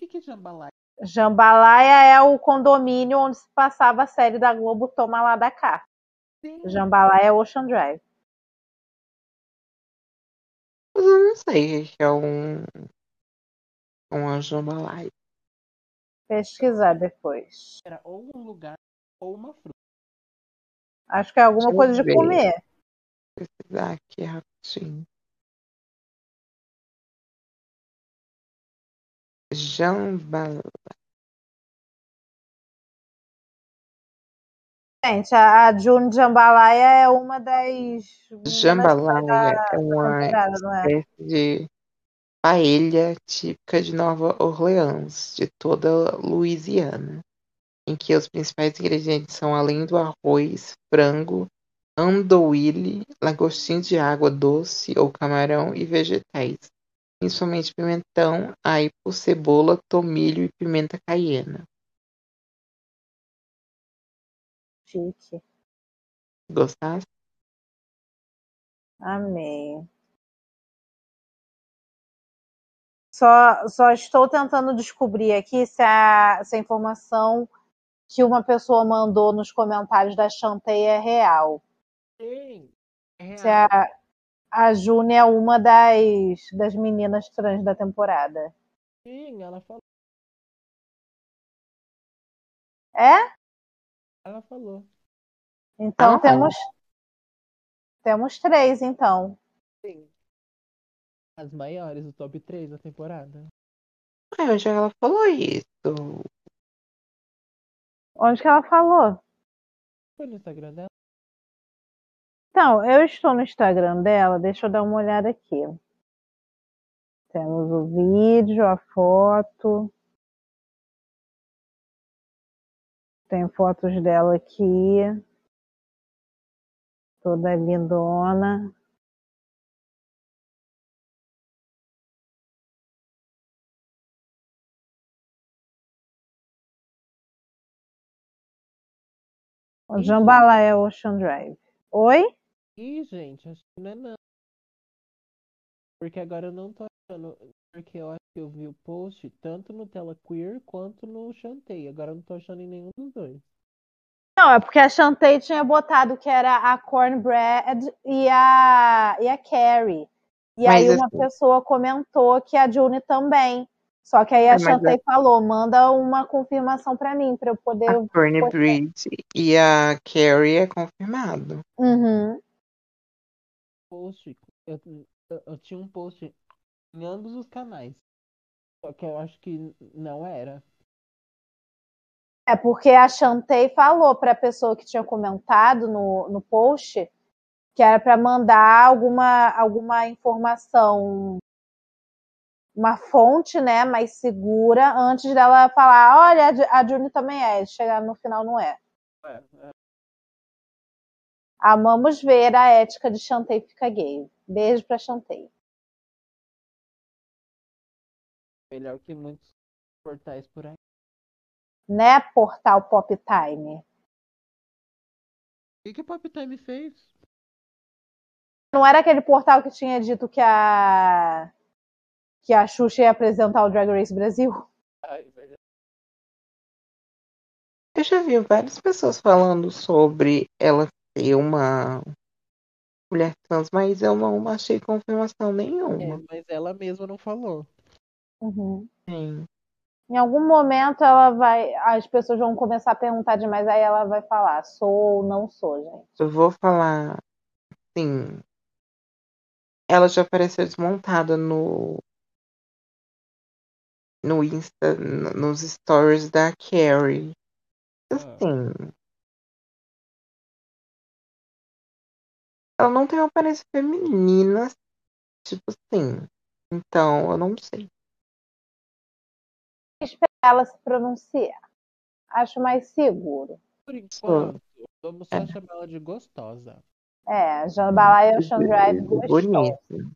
que, que é jambalaya? Jambalaya é o condomínio onde se passava a série da Globo Toma lá da cá. Sim. Jambalaya é Ocean Drive. Mas eu não sei o que é um. Um Jambalaio. Pesquisar depois. Era ou um lugar ou uma fruta. Acho que é alguma Deixa coisa de ver. comer. Vou pesquisar aqui rapidinho. Jambalaya. Gente, a, a June Jambalaya é uma das. Jambalaya da- é uma é? espécie de paella típica de Nova Orleans, de toda Louisiana, em que os principais ingredientes são, além do arroz, frango, andouille, lagostim de água doce ou camarão e vegetais, principalmente pimentão, aipo, cebola, tomilho e pimenta caiena. Chique. Gostasse? Amei. Só, só estou tentando descobrir aqui se a, se a informação que uma pessoa mandou nos comentários da Chantei é real. Sim. É Se real. a, a June é uma das, das meninas trans da temporada. Sim, ela falou. É? Ela falou. Então Ah. temos. Temos três, então. Sim. As maiores, o top 3 da temporada. Ai, onde ela falou isso? Onde que ela falou? Foi no Instagram dela? Então, eu estou no Instagram dela, deixa eu dar uma olhada aqui. Temos o vídeo, a foto. Tem fotos dela aqui. Toda lindona. O Jambalaya Ocean Drive. Oi? Ih, gente, acho que não é não. Porque agora eu não tô achando. Porque eu acho que eu vi o post tanto no Tela Queer quanto no Chantei. Agora eu não tô achando em nenhum dos dois. Não, é porque a Chantei tinha botado que era a Cornbread e a, e a Carrie. E Mas aí uma assim- pessoa comentou que a June também. Só que aí a É, mas Chantei falou, manda uma confirmação pra mim, pra eu poder... A. Bridge e a Carrie é confirmado. Uhum. Post. Eu, eu, eu tinha um post em ambos os canais. Só que eu acho que não era. É porque a Chantei falou pra pessoa que tinha comentado no, no post que era pra mandar alguma, alguma informação, uma fonte, né, mais segura, antes dela falar, olha, a Ju- a June também é, chegar no final não é. É, é. Amamos ver a ética de Chantei fica gay. Beijo pra Chantei. Melhor que muitos portais por aí. Né, portal Pop Time? O que, que o Pop Time fez? Não era aquele portal que tinha dito que a que a Xuxa ia apresentar o Drag Race Brasil? Ai, velho. Eu já vi várias pessoas falando sobre ela ser uma mulher trans, mas eu não achei confirmação É, nenhuma. mas ela mesma não falou. Uhum. Sim. Em algum momento ela vai, as pessoas vão começar a perguntar demais, aí ela vai falar, sou ou não sou, gente. Eu vou falar, sim. Ela já apareceu desmontada no no Insta, nos stories da Carrie. Assim, ela não tem uma aparência feminina, tipo assim. Então, eu não sei. Esperar ela se pronunciar. Acho mais seguro. Por enquanto, vamos só É. chamar ela de gostosa. É, Jambalaya Ocean Drive gostou. Bonito.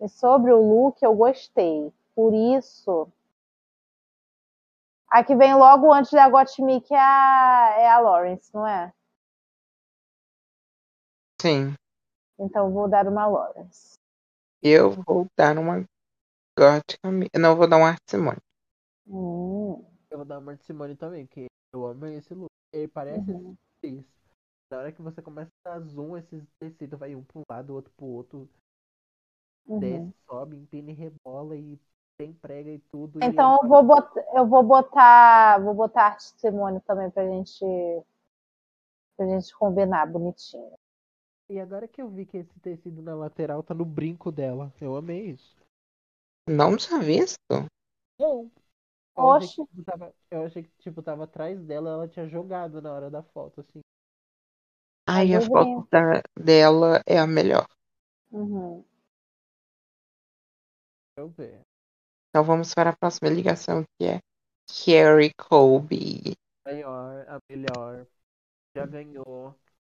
E sobre o look, eu gostei. Por isso. A que vem logo antes da Gottmik é a, é a Lawrence, não é? Sim. Então eu vou dar uma Lawrence. Eu vou dar uma gótica. Não, eu vou dar uma arte Simone. Hum, Eu vou dar uma Simone também, porque eu amo esse look. Ele parece uhum. isso. Na hora que você começa a dar zoom, esses tecidos vai um pro lado, outro pro outro, Uhum. desce, sobe, empina e rebola e tem prega e tudo. e Então é eu vou botar, eu vou botar, vou botar arte Simone também pra gente, pra gente combinar bonitinho. E agora que eu vi que esse tecido na lateral tá no brinco dela, eu amei isso. Não tinha visto? Não. Eu achei, que, tipo, tava, eu achei que tipo, tava atrás dela, ela tinha jogado na hora da foto, assim. Ai, a foto da- dela é a melhor. Uhum. Deixa eu ver. Então vamos para a próxima ligação, que é Carrie Colby. Melhor, a melhor. Já ganhou.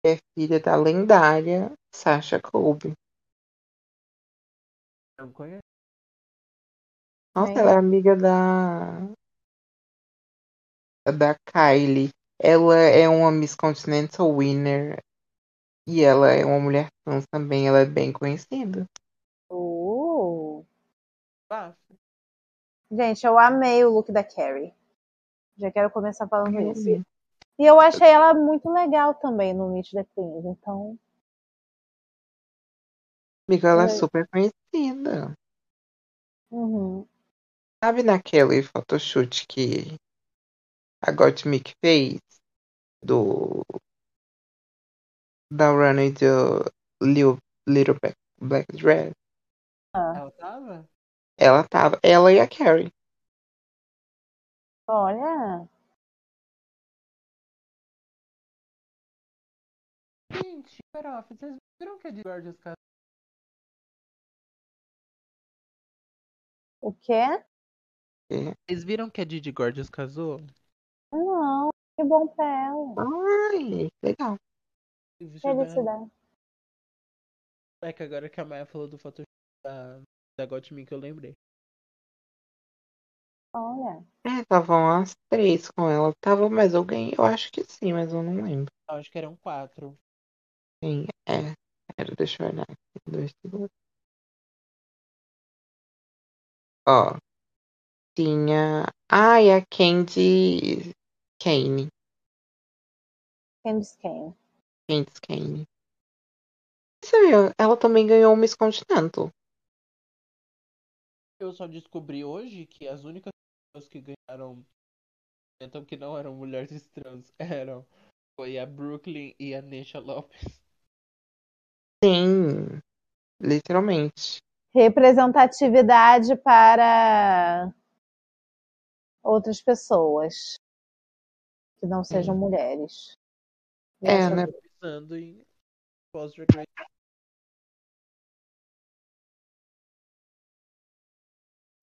É filha da lendária Sasha Colby. Não conhece? Nossa, Sim. ela é amiga da. da Kylie. Ela é uma Miss Continental Winner. E ela é uma mulher trans também. Ela é bem conhecida. Uh. Ah, Gente, eu amei o look da Carrie. Já quero começar falando isso. E eu achei ela muito legal também no Meet the Queens, então. Amiga, ela é super conhecida. Uhum. Sabe naquele photoshoot que a Gottmik fez do da runway do Lil, Little Black, Black Dress? Ela tava? Ela tava, ela e a Carrie. Olha. Gente, pera, vocês viram que a de Gorgeous casou? O quê? Vocês viram que a Didi Gorgeous casou? Não, que bom pra ela. Ai, legal. Felicidade. É que agora que a Maia falou do Photoshop da, da que eu lembrei. Olha. É, estavam as três com ela. Tava mais alguém? Eu acho que sim, mas eu não lembro. Eu acho que eram quatro. Sim, é. Era, deixa eu olhar aqui. Dois segundos. Ó. Tinha. Ai, a Candy Kane. Candice Kane. Candice Kane. Você viu? Ela também ganhou o Miss Continental. Eu só descobri hoje que as únicas pessoas que ganharam então que não eram mulheres trans eram foi a Brooklyn e a Nesha Lopes. Sim. Literalmente. Representatividade para outras pessoas que não sejam mulheres. É, né? Pensando em Race.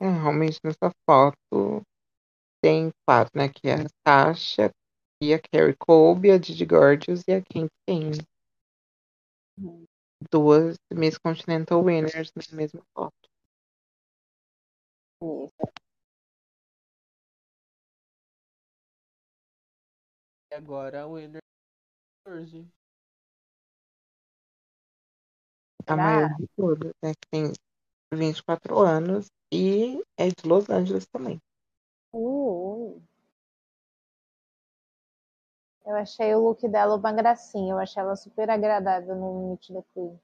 É, realmente nessa foto tem quatro, né? Que é a Sasha, e a Carrie Colby, a Didi Gorgeous e a Candy Kane. Duas Miss Continental Winners na mesma foto. Isso. E agora a winner 14. A Ah. maior de todas, né? Que tem 24 anos e é de Los Angeles também. Uh, uh. Eu achei o look dela uma gracinha. Eu achei ela super agradável no Meet the Queen.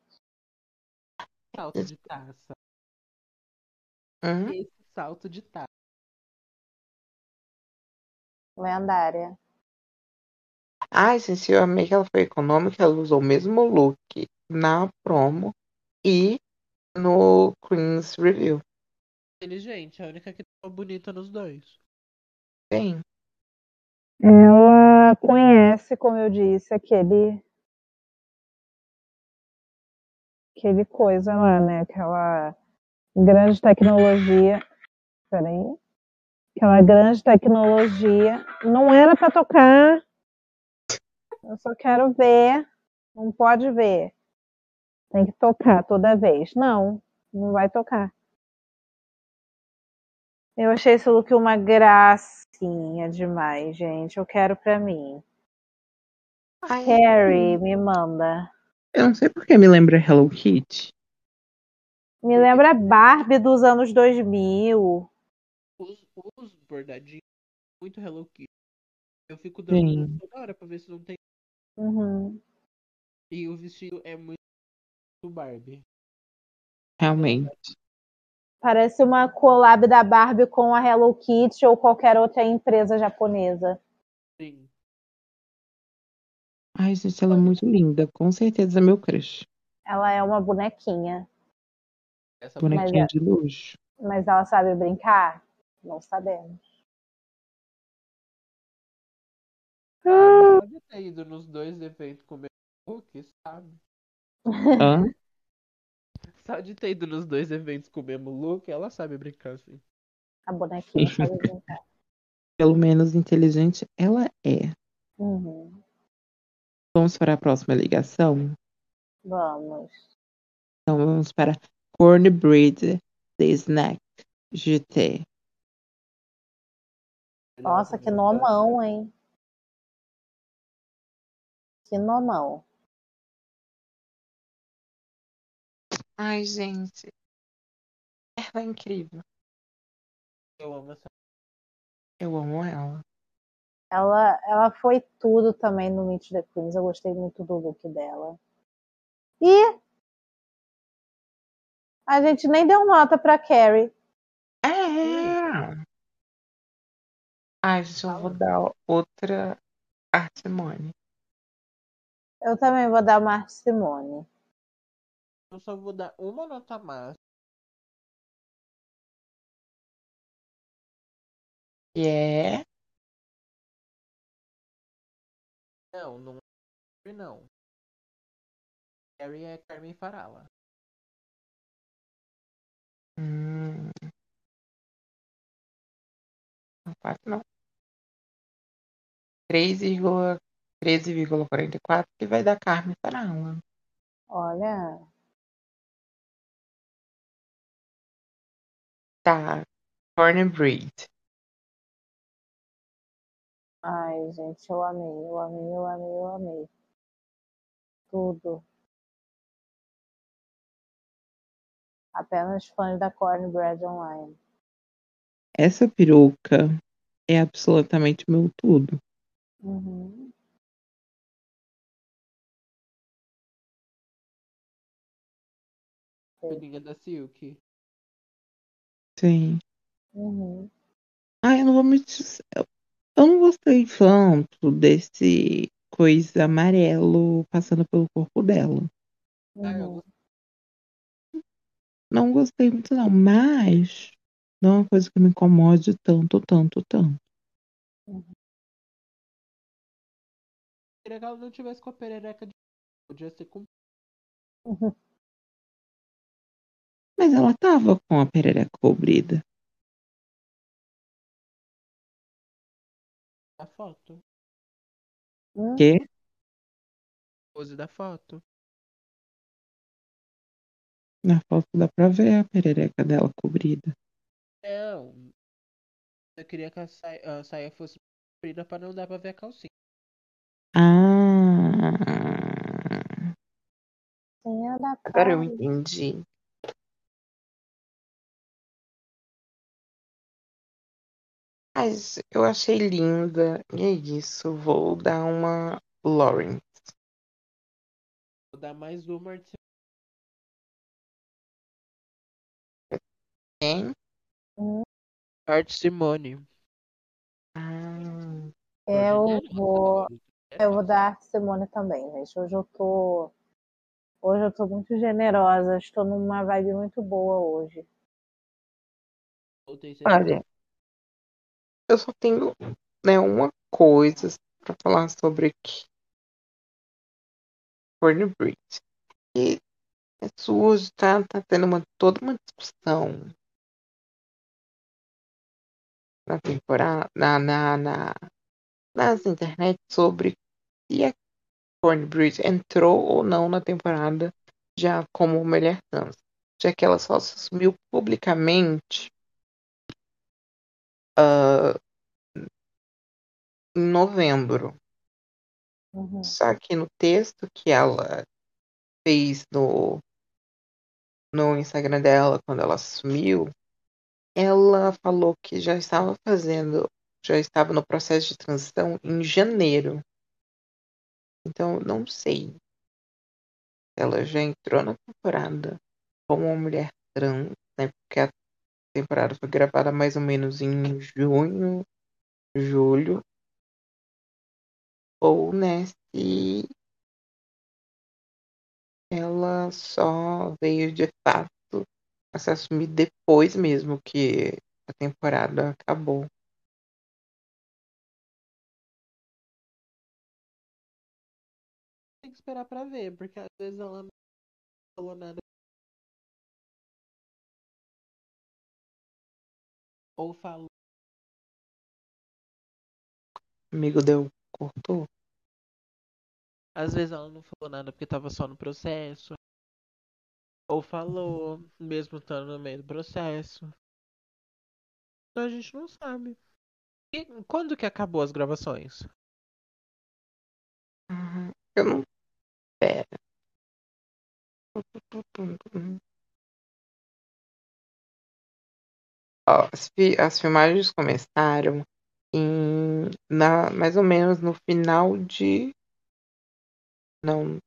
Salto de taça. Hum? Esse salto de taça. Lendária. Ai, gente, eu amei que ela foi econômica. Ela usou o mesmo look na promo e no Queen's Review. Inteligente, a única que tava bonita nos dois. Tem. Ela conhece, como eu disse, aquele. Aquele coisa lá, né? Aquela grande tecnologia. Peraí. Aquela grande tecnologia. Não era para tocar. Eu só quero ver. Não pode ver. Tem que tocar toda vez. Não, não vai tocar. Eu achei esse look uma gracinha demais, gente. Eu quero pra mim. Ai, Harry, me manda. eu não sei porque me lembra Hello Kitty. Me lembra Barbie dos anos 2000. Os, os bordadinhos, muito Hello Kitty. Eu fico dando Sim. toda hora pra ver se não tem. Uhum. E o vestido é muito Barbie. Realmente. Parece uma collab da Barbie com a Hello Kitty ou qualquer outra empresa japonesa. Sim. Ai, gente, ela é muito linda. Com certeza é meu crush. Ela é uma bonequinha, Essa Bonequinha é- de luxo. mas ela sabe brincar? Não sabemos. Ah, pode ter ido nos dois eventos com o mesmo look, sabe? Hã? Só de ter ido nos dois eventos com o mesmo look, ela sabe brincar assim. A bonequinha sabe brincar. Pelo menos inteligente ela é. Uhum. Vamos para a próxima ligação? Vamos. Então vamos para Cornbread The Snack GT. Nossa, que nomão, hein? Que nomão. Ai, gente. Ela é incrível. Eu amo essa. Eu amo ela. Ela, ela foi tudo também no Meet the Queens. Eu gostei muito do look dela. E a gente nem deu nota pra Carrie. Não. Ai, gente, eu vou dar outra Arte Simone. Eu também vou dar uma Arte Simone. Eu só vou dar uma nota máxima. Que é. Não, não é não. Harry é Carmen Farala. Hum. Não faz, não. 13,44 que vai dar Carmen Farala. Olha, Cornbread. ai, gente, eu amei, eu amei, eu amei, eu amei. Tudo. Apenas fãs da Cornbread Online. Essa peruca é absolutamente meu tudo. Uhum. Pelinha da Silk. Sim. Uhum. Ah, eu não vou me. Eu eu não gostei tanto desse coisa amarelo passando pelo corpo dela. Uhum. Não gostei muito, não, mas não é uma coisa que me incomode tanto, tanto, tanto. Seria que ela não tivesse com a perereca de. Podia ser com. Uhum. Mas ela tava com a perereca cobrida. a foto. Hum? Quê? Pose da foto. Na foto dá pra ver a perereca dela cobrida. Não. Eu queria que a saia, a saia fosse comprida pra não dar pra ver a calcinha. Ah. Agora eu entendi. Mas eu achei linda. E é isso. Vou dar uma Lauren. Vou dar mais uma Arte Quem? Arte Simone. Ah, Eu vou, Luísa, eu vou dar Simone também, gente. Hoje eu tô, hoje eu tô muito generosa. Estou numa vibe muito boa hoje. Olha, eu só tenho né, uma coisa pra falar sobre aqui. Cornbread. E isso hoje tá, tá tendo uma, toda uma discussão na temporada, na, na, na, nas internet sobre se a Cornbread entrou ou não na temporada já como mulher trans. Já que ela só se assumiu publicamente ah, em novembro. Uhum. Só que no texto que ela fez no, no Instagram dela, quando ela assumiu, ela falou que já estava fazendo, já estava no processo de transição em janeiro. Então, não sei. Ela já entrou na temporada como uma mulher trans, né? Porque a temporada foi gravada mais ou menos em junho, julho. Ou, né, se ela só veio de fato a se assumir depois mesmo que a temporada acabou. Tem que esperar pra ver, porque às vezes ela não falou nada. Ou falou. Amigo deu, cortou. Às vezes ela não falou nada porque tava só no processo. Ou falou, mesmo estando no meio do processo. Então a gente não sabe. E quando que acabou as gravações? Uhum. Eu não. Pera. As, as filmagens começaram em na, mais ou menos no final de. Não.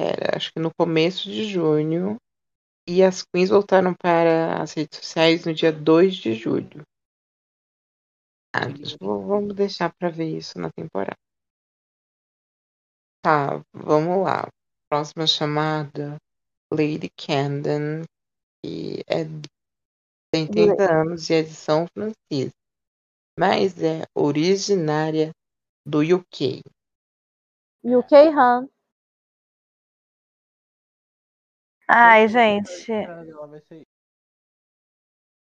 Era, acho que no começo de junho. E as queens voltaram para as redes sociais no dia 2 de julho. Ah, vamos deixar para ver isso na temporada. Tá, vamos lá. Próxima chamada, Lady Camden, que é, tem 30 anos e é de São Francisco, mas é originária do UK. UK Han. Ai, gente.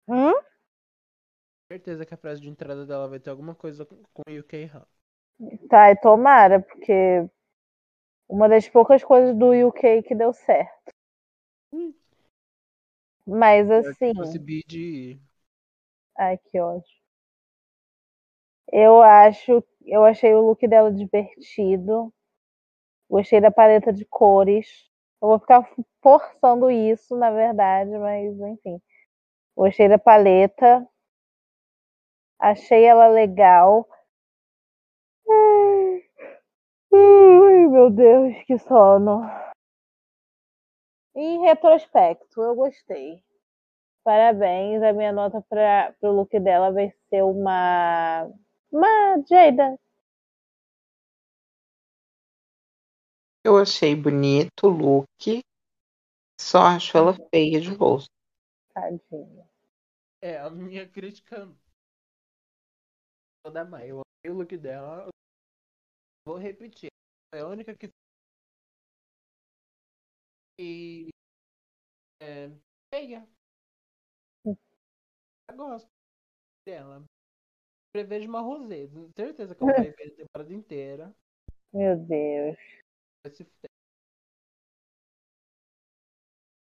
Hum? Certeza que a frase de entrada dela vai ter alguma coisa com o UK Han. Tá, e tomara, porque uma das poucas coisas do UK que deu certo. Hum. Mas assim. fosse BD. Ai, que ódio. Eu acho. Eu achei o look dela divertido. Gostei da paleta de cores. Eu vou ficar forçando isso, na verdade, mas enfim. Gostei da paleta. Achei ela legal. Ai, meu Deus, que sono. Em retrospecto, eu gostei. Parabéns. A minha nota para o look dela vai ser uma. Uma Jada. Eu achei bonito o look, só acho ela feia de rosto. Tadinha. É, a minha crítica. Toda mãe. Eu amei o look dela. Vou repetir. É a única que. E. É. Feia. Eu gosto dela. Prevejo uma rosé. Certeza que ela vai ver a temporada inteira. Meu Deus.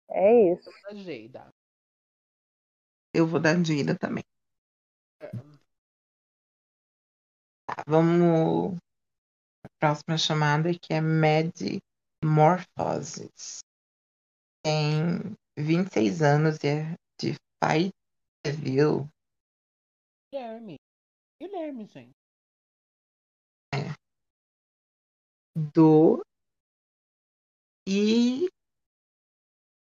É isso. Da Jada. Eu vou dar Jada também. É, Tá, vamos. A próxima chamada que é Mad Morphosis. Tem 26 anos e é de Fayetteville. Guilherme. Guilherme, gente. do e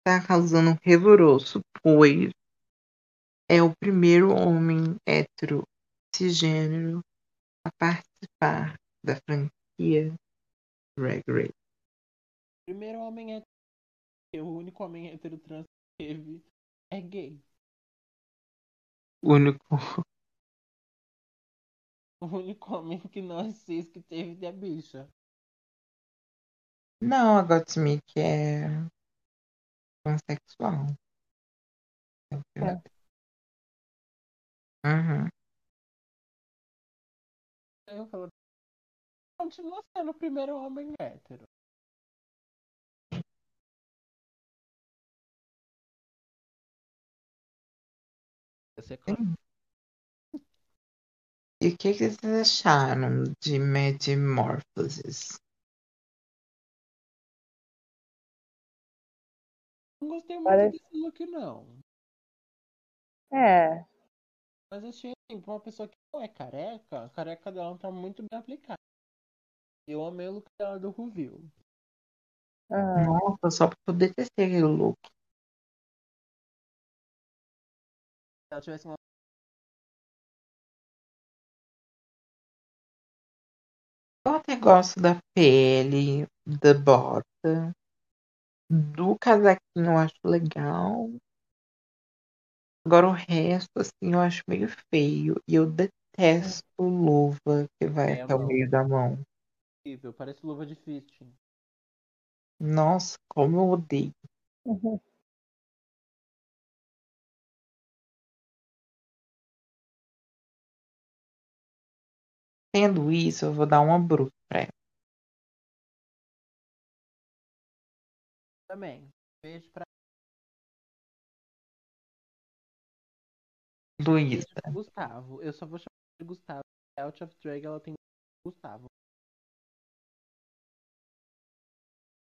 tá causando um revoluço, pois é o primeiro homem hétero cisgênero a participar da franquia Drag Race. Primeiro homem hétero. O único homem hétero trans que teve é gay. O único O único homem que não é cis que teve é bicha. não, a Gottmik é pansexual. É ela- Uhum. Eu falo. Continua sendo o primeiro homem hétero. Esse é claro. E o que, que vocês acharam de Metamorphosis? Não gostei muito Parece- desse look, não. É. Mas achei assim, pra uma pessoa que não é careca, a careca dela tá muito bem aplicada. Eu amei o look dela do Ruvil. aham. Nossa, só pra poder ter aquele look. Se ela tivesse uma. Eu até gosto da pele, da bota, do casaquinho eu acho legal. Agora o resto, assim, eu acho meio feio. E eu detesto luva que vai É, até o meio da mão. Horrível, parece luva de fishing. Nossa, como eu odeio. Uhum. Tendo isso, eu vou dar uma bruta pra ela. Também. Beijo pra Luísa. Gustavo. Eu só vou chamar de Gustavo. Out of Drag ela tem Gustavo.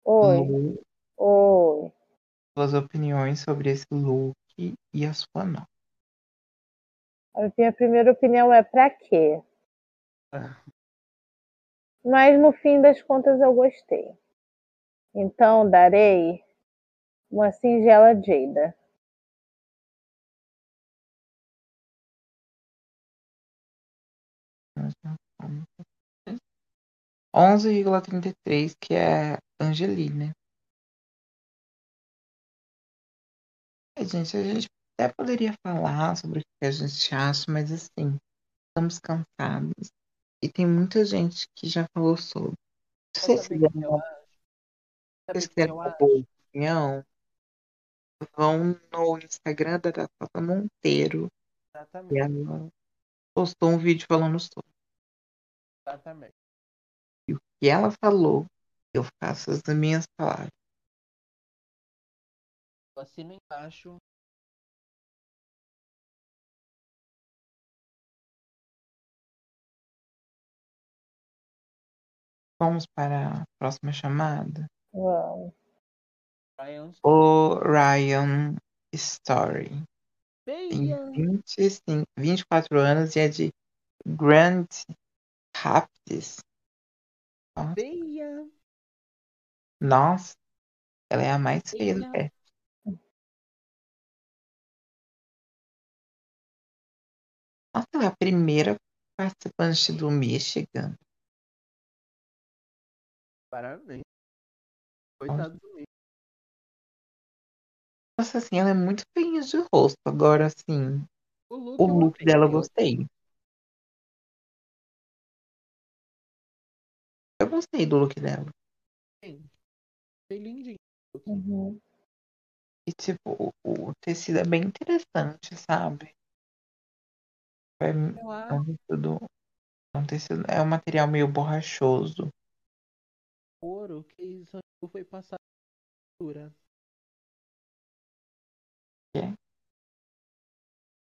Oi. Lu, Oi. suas opiniões sobre esse look e a sua nota. A minha primeira opinião é pra quê? Mas no fim das contas eu gostei. Então darei Uma singela Jada. Onze vírgula trinta e três, que é Angeline. É, gente, a gente até poderia falar sobre o que a gente acha, mas assim, estamos cansados. E tem muita gente que já falou sobre. Se vocês quiserem se Sabe vocês quiserem eu uma boa opinião, vão no Instagram da Tatata Monteiro. E Exatamente, ela postou um vídeo falando sobre. exatamente. E o que ela falou, eu faço as minhas palavras. Assino embaixo. Vamos para a próxima chamada. Vamos. Ryan O Ryan Story. Tem Beia. 25, 24 anos e é de Grand Rapids. Nossa, Beia. nossa, ela é a mais feia do cast. Nossa, ela é a primeira participante do Michigan. Parabéns. Coitado do mim. Nossa, assim, ela é muito feinha de rosto. Agora, assim, O look, o eu look dela eu gostei. Eu gostei do look dela. Achei lindinho. Uhum. E, tipo, o, tecido é bem interessante, sabe? É, é é um tecido, é um material meio borrachoso. Couro que isso foi passado costura. Quê?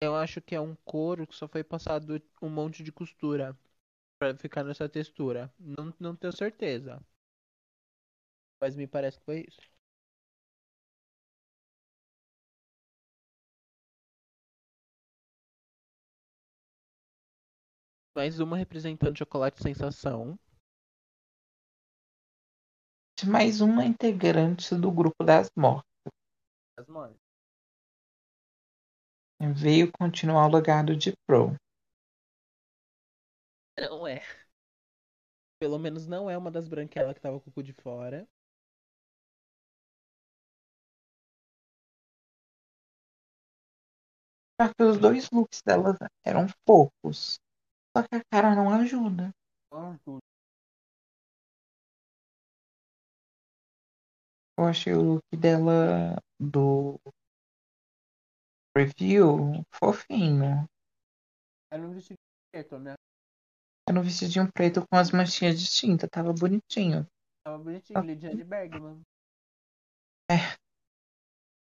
Eu acho que é um couro que só foi passado um monte de costura pra ficar nessa textura. Não, não tenho certeza. Mas me parece que foi isso. Mais uma representando chocolate sensação. Mais uma integrante do grupo das mortes. As mães. Veio continuar o legado de Pro. Não é. Pelo menos não é uma das branquelas que tava com o cu de fora. Só que os dois looks dela eram fofos. Só que a cara não ajuda. Eu achei o look dela do review fofinho. Era um vestido preto, né? Era um vestidinho preto com as manchinhas de tinta. Tava bonitinho. Tava bonitinho, Lidiane Bergman.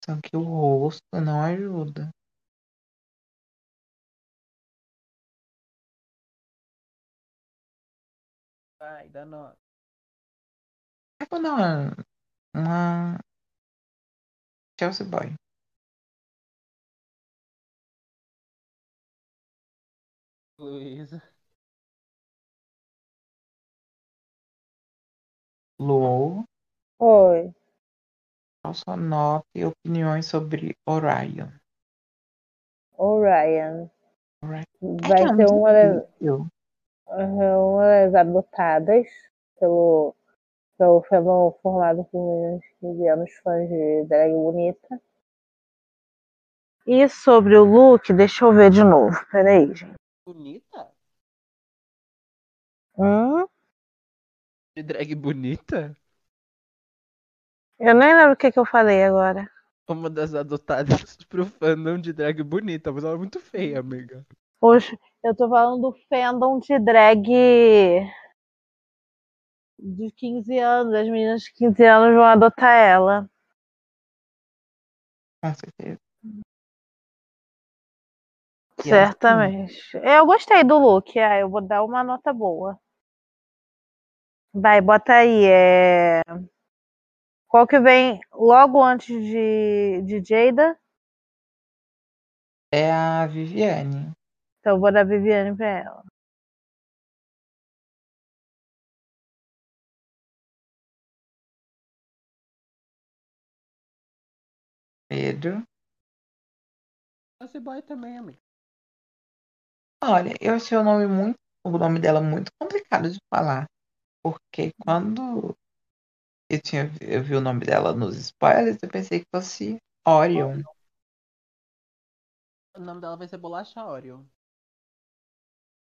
Só que o rosto não ajuda. Vai, dá nota. Eu vou dar uma, uma Chelsea Boy. Luísa. Lu, Oi. qual sua nota e opiniões sobre Orion? O Ryan. Orion. Vai É, ser uma das, uhum, uma das adotadas pelo, pelo fandom formado por meninos de 15 anos fãs de drag bonita. E sobre o look, deixa eu ver de novo. Peraí, gente. Bonita? Hum? De drag bonita? Eu nem lembro o que, que eu falei agora. Uma das adotadas pro fandom de drag bonita, mas ela é muito feia, amiga. Hoje eu tô falando do fandom de drag de 15 anos. As meninas de 15 anos vão adotar ela. Com certeza. Certamente. Eu gostei do look. Ah, eu vou dar uma nota boa. Vai, bota aí. É... Qual que vem logo antes de, de Jada? É a Viviane. Então eu vou dar Viviane pra ela. Pedro. Esse boy também, amigo. Olha, eu achei o nome muito, o nome dela muito complicado de falar. Porque quando eu tinha eu vi o nome dela nos spoilers, eu pensei que fosse Orion. O nome dela vai ser Bolacha Oreo.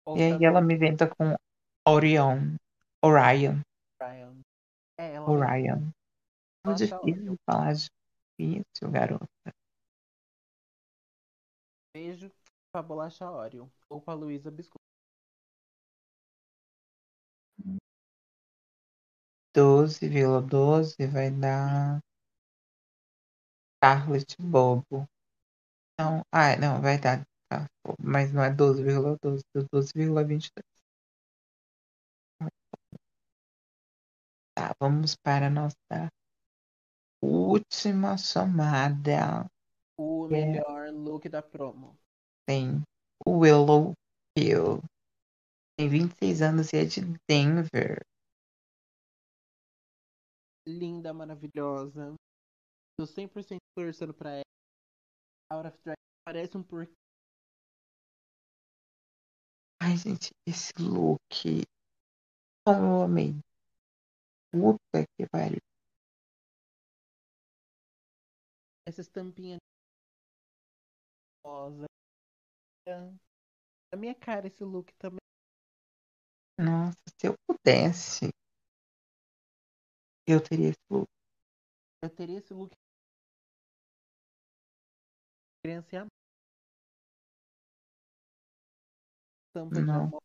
Ou E aí ela me inventa com Orion. Orion. Brian. É, ela Orion. Muito difícil Oreo. de Difícil, garoto. Beijo pra Bolacha Oreo. Ou pra Luísa Biscoito. 12,12 vai dar Scarlet Bobo. Não, ah, não, vai dar. tá, mas não é 12,12, é 12,22. Tá, vamos para a nossa última chamada. O É. melhor look da promo. Tem o Willow Hill. Tem 26 anos e é de Denver. Linda, maravilhosa. Tô 100% torcendo pra ela. Out of Drag parece um porquê. Ai, gente, esse look. Como eu amei. Puta que pariu. Essa estampinha rosa. A minha cara esse look também. Nossa, se eu pudesse, eu teria esse look. Eu teria esse look. Criança e amor. Tampa de amor.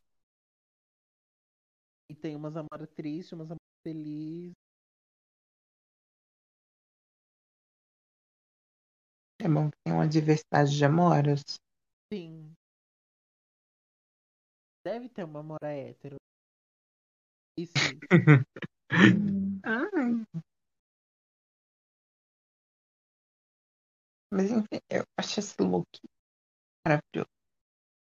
E tem umas amoras tristes, umas amoras felizes. É bom que tem uma diversidade de amoras. Sim. Deve ter uma amora hétero. Sim. Ai. Mas enfim, eu acho esse look maravilhoso.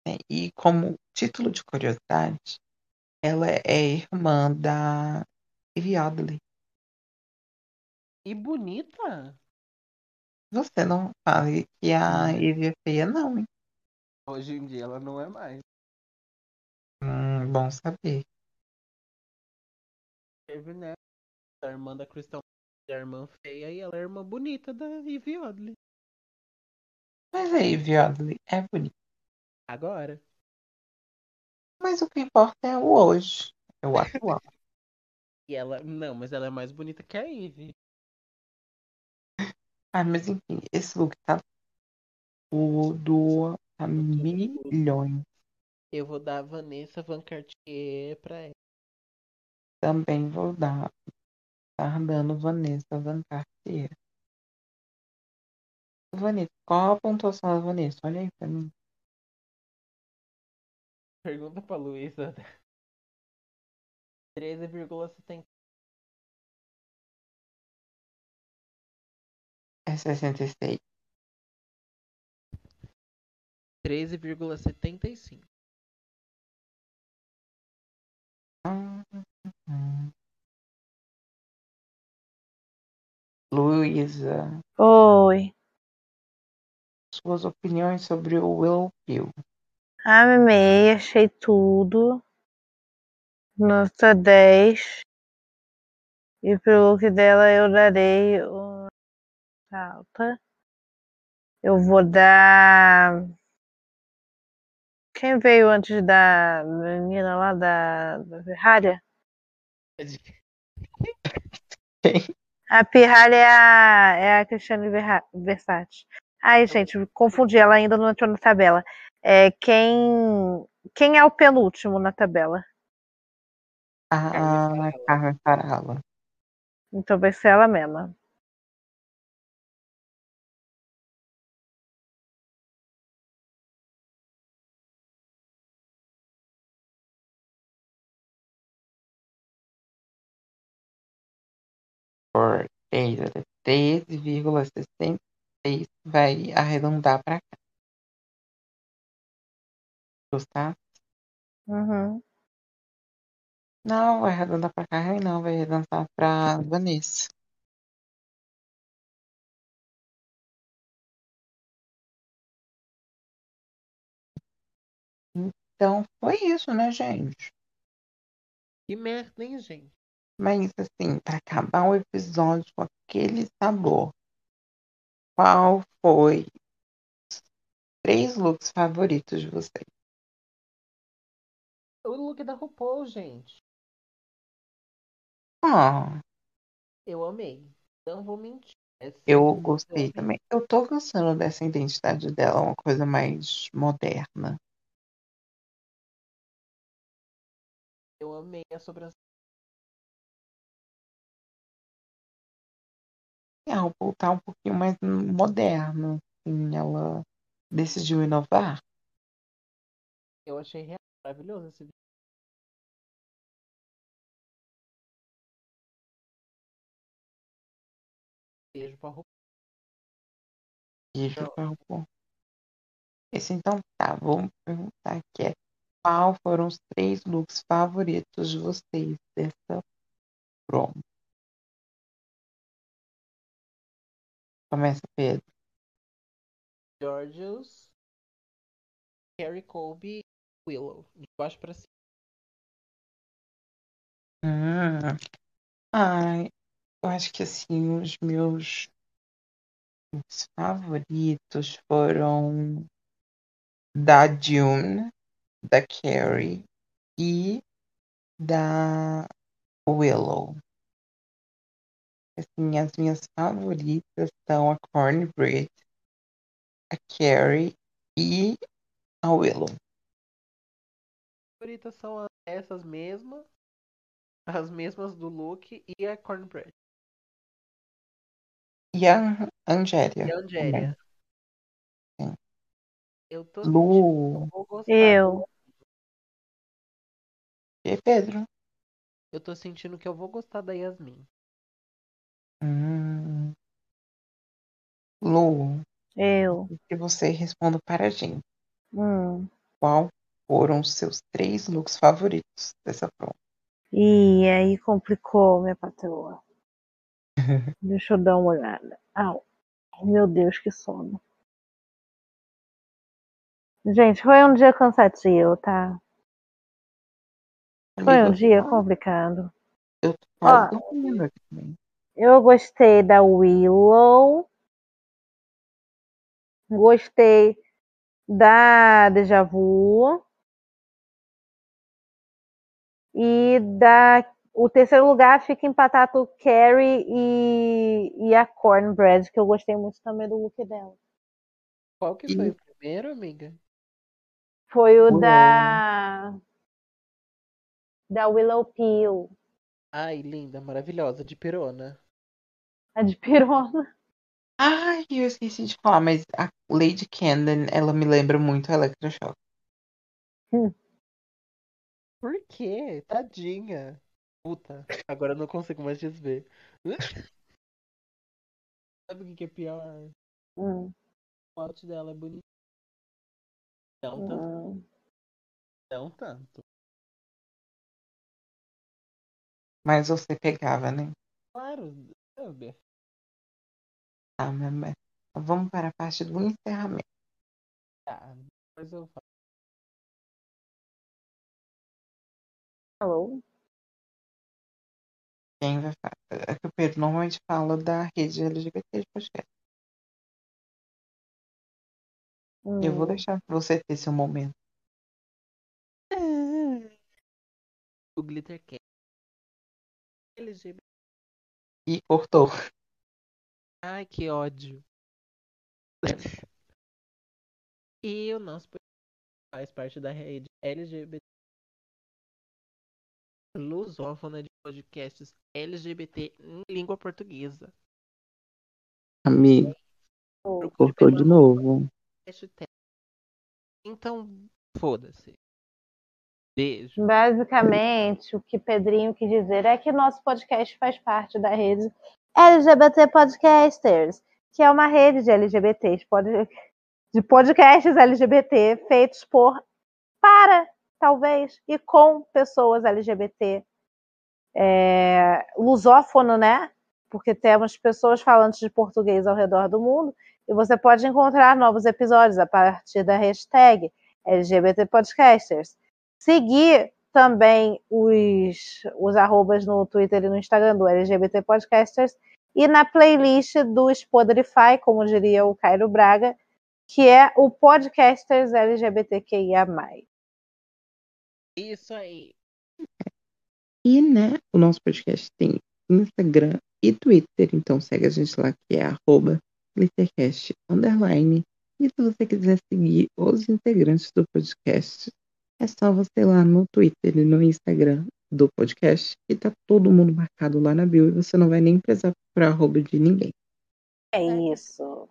né? E como título de curiosidade, ela é irmã da Ivy Oddly. E bonita. Você não fale que a Hum. Ivy é feia, não, hein? Hoje em dia ela não é mais. Hum, bom saber. Teve, né? A irmã da Crystal a irmã feia e ela é a irmã bonita da Ivy Odley. Mas a Ivy Oddly é bonita. Agora. Mas o que importa é o hoje. É o atual. E ela. Não, mas ela é mais bonita que a Ivy. Ah, mas enfim, esse look tá tudo a milhões. Eu vou dar a Vanessa Van Cartier pra ela. Também vou dar. Tá dando Vanessa Van Cartier. Vanessa, qual a pontuação da Vanessa? Olha aí pra mim. Pergunta pra Luísa. 13,70. É 66. 13,75. Hum, hum. Luísa, Oi. suas opiniões sobre o Will Hill. Amei, achei tudo. Nota 10. E pro look dela eu darei uma alta. Eu vou dar. Quem veio antes da menina lá da, da Pirralha? A Pirralha é a, é a Cristiane Versace. Ai, gente, confundi, ela ainda não entrou na tabela. É, quem, quem é o penúltimo na tabela? A Farala. Carmen Farala. Então vai ser ela mesma. por Taylor, 3,66 vai arredondar para cá. Gostaste? Uhum. Não, vai arredondar para cá, não, vai arredondar para Vanessa. Então, foi isso, né, gente? Que merda, hein, gente? Mas assim, para acabar o episódio com aquele sabor, qual foi os três looks favoritos de vocês? O look da RuPaul, gente. Ah, Eu amei. Não vou mentir. É eu gostei amei. também. Eu tô gostando dessa identidade dela, uma coisa mais moderna. Eu amei a sobrancelha. E a RuPaul tá um pouquinho mais moderna, assim, ela decidiu inovar. Eu achei maravilhoso esse vídeo. Beijo pra RuPaul. Beijo Não. pra RuPaul. Esse então tá, vou perguntar aqui. É, qual foram os três looks favoritos de vocês dessa promo? Começa, Pedro. Georgios, Carrie Colby Willow. De baixo pra cima. Hum. Ai, eu acho que assim, os meus os favoritos foram da June, da Carrie e da Willow. Assim, as minhas favoritas são a Cornbread, a Carrie e a Willow. favoritas são essas mesmas. As mesmas do Luke e a Cornbread. E a Angélia. E a Angélia. Eu tô Lu. sentindo. Eu. E Pedro. Eu tô sentindo que eu vou gostar da Yasmin. Hum. Lu, Eu. que você responda para a gente. Hum. Qual foram os seus três looks favoritos dessa prova? E aí complicou, minha patroa. Deixa eu dar uma olhada. Au. Meu Deus, que sono. Gente, foi um dia cansativo, tá? Foi um dia complicado. Eu tô quase Ó. dormindo aqui também. Eu gostei da Willow. Gostei da Deja Vu. E da. O terceiro lugar fica empatado Carrie e, e a Cornbread, que eu gostei muito também do look dela. Qual que E- foi o primeiro, amiga? Foi o da. Da Willow Peel. Ai, linda, maravilhosa, de perona. A de pirona. Ai, eu esqueci de falar, mas a Lady Camden, ela me lembra muito a Electroshock. Por quê? Tadinha. Puta, agora eu não consigo mais desver. Sabe o que que é pior? Hum, O out dela é bonito. Não tanto, hum. não tanto. Mas você pegava, né? Claro, sabe? Tá, mas- mas vamos para a parte do encerramento. Tá, depois eu falo. Alô? Quem vai falar? É que o Pedro normalmente fala da rede LGBT de podcast. Eu vou Hum. deixar você ter seu momento. O Glitter Cat. LGBT. E cortou. Ai, que ódio. e o nosso podcast faz parte da rede LGBT. Lusófona de podcasts LGBT em língua portuguesa. Amigo, Oh. Cortou de novo. hashtag. Então, foda-se. Beijo. Basicamente, o que Pedrinho quis dizer é que nosso podcast faz parte da rede LGBT Podcasters, que é uma rede de LGBTs, de podcasts LGBT feitos por, para, talvez, e com pessoas LGBT. É, lusófono, né? Porque temos pessoas falantes de português ao redor do mundo, e você pode encontrar novos episódios a partir da hashtag LGBT Podcasters. Seguir também os, os arrobas no Twitter e no Instagram do LGBT Podcasters e na playlist do Spotify, como diria o Cairo Braga, que é o Podcasters LGBTQIA+. Isso aí. E, né, o nosso podcast tem Instagram e Twitter, então segue a gente lá, que é arroba glittercast, underline. E se você quiser seguir os integrantes do podcast, é só você ir lá no Twitter e no Instagram do podcast, e tá todo mundo marcado lá na bio, e você não vai nem precisar para arroba de ninguém. É isso.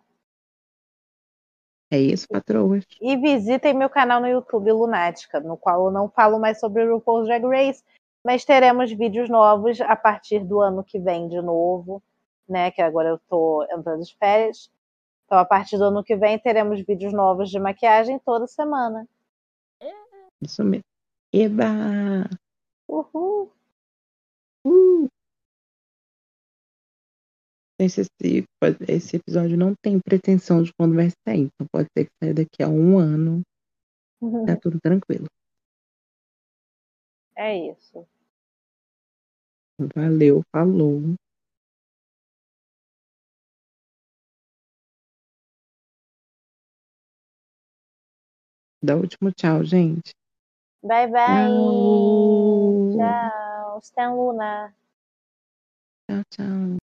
É isso, patroas. E visitem meu canal no YouTube Lunática, no qual eu não falo mais sobre o RuPaul's Drag Race, mas teremos vídeos novos a partir do ano que vem de novo, né? Que agora eu tô entrando de férias. Então, a partir do ano que vem, teremos vídeos novos de maquiagem toda semana. Isso mesmo. Eba! Uhul! Uh! Esse, esse, esse episódio não tem pretensão de quando vai sair, então pode ser que saia daqui a um ano. Tá tudo tranquilo. É isso. Valeu, falou. Dá o último tchau, gente. Bye, bye. Tchau. Tchau. Stan Luna. Tchau, tchau.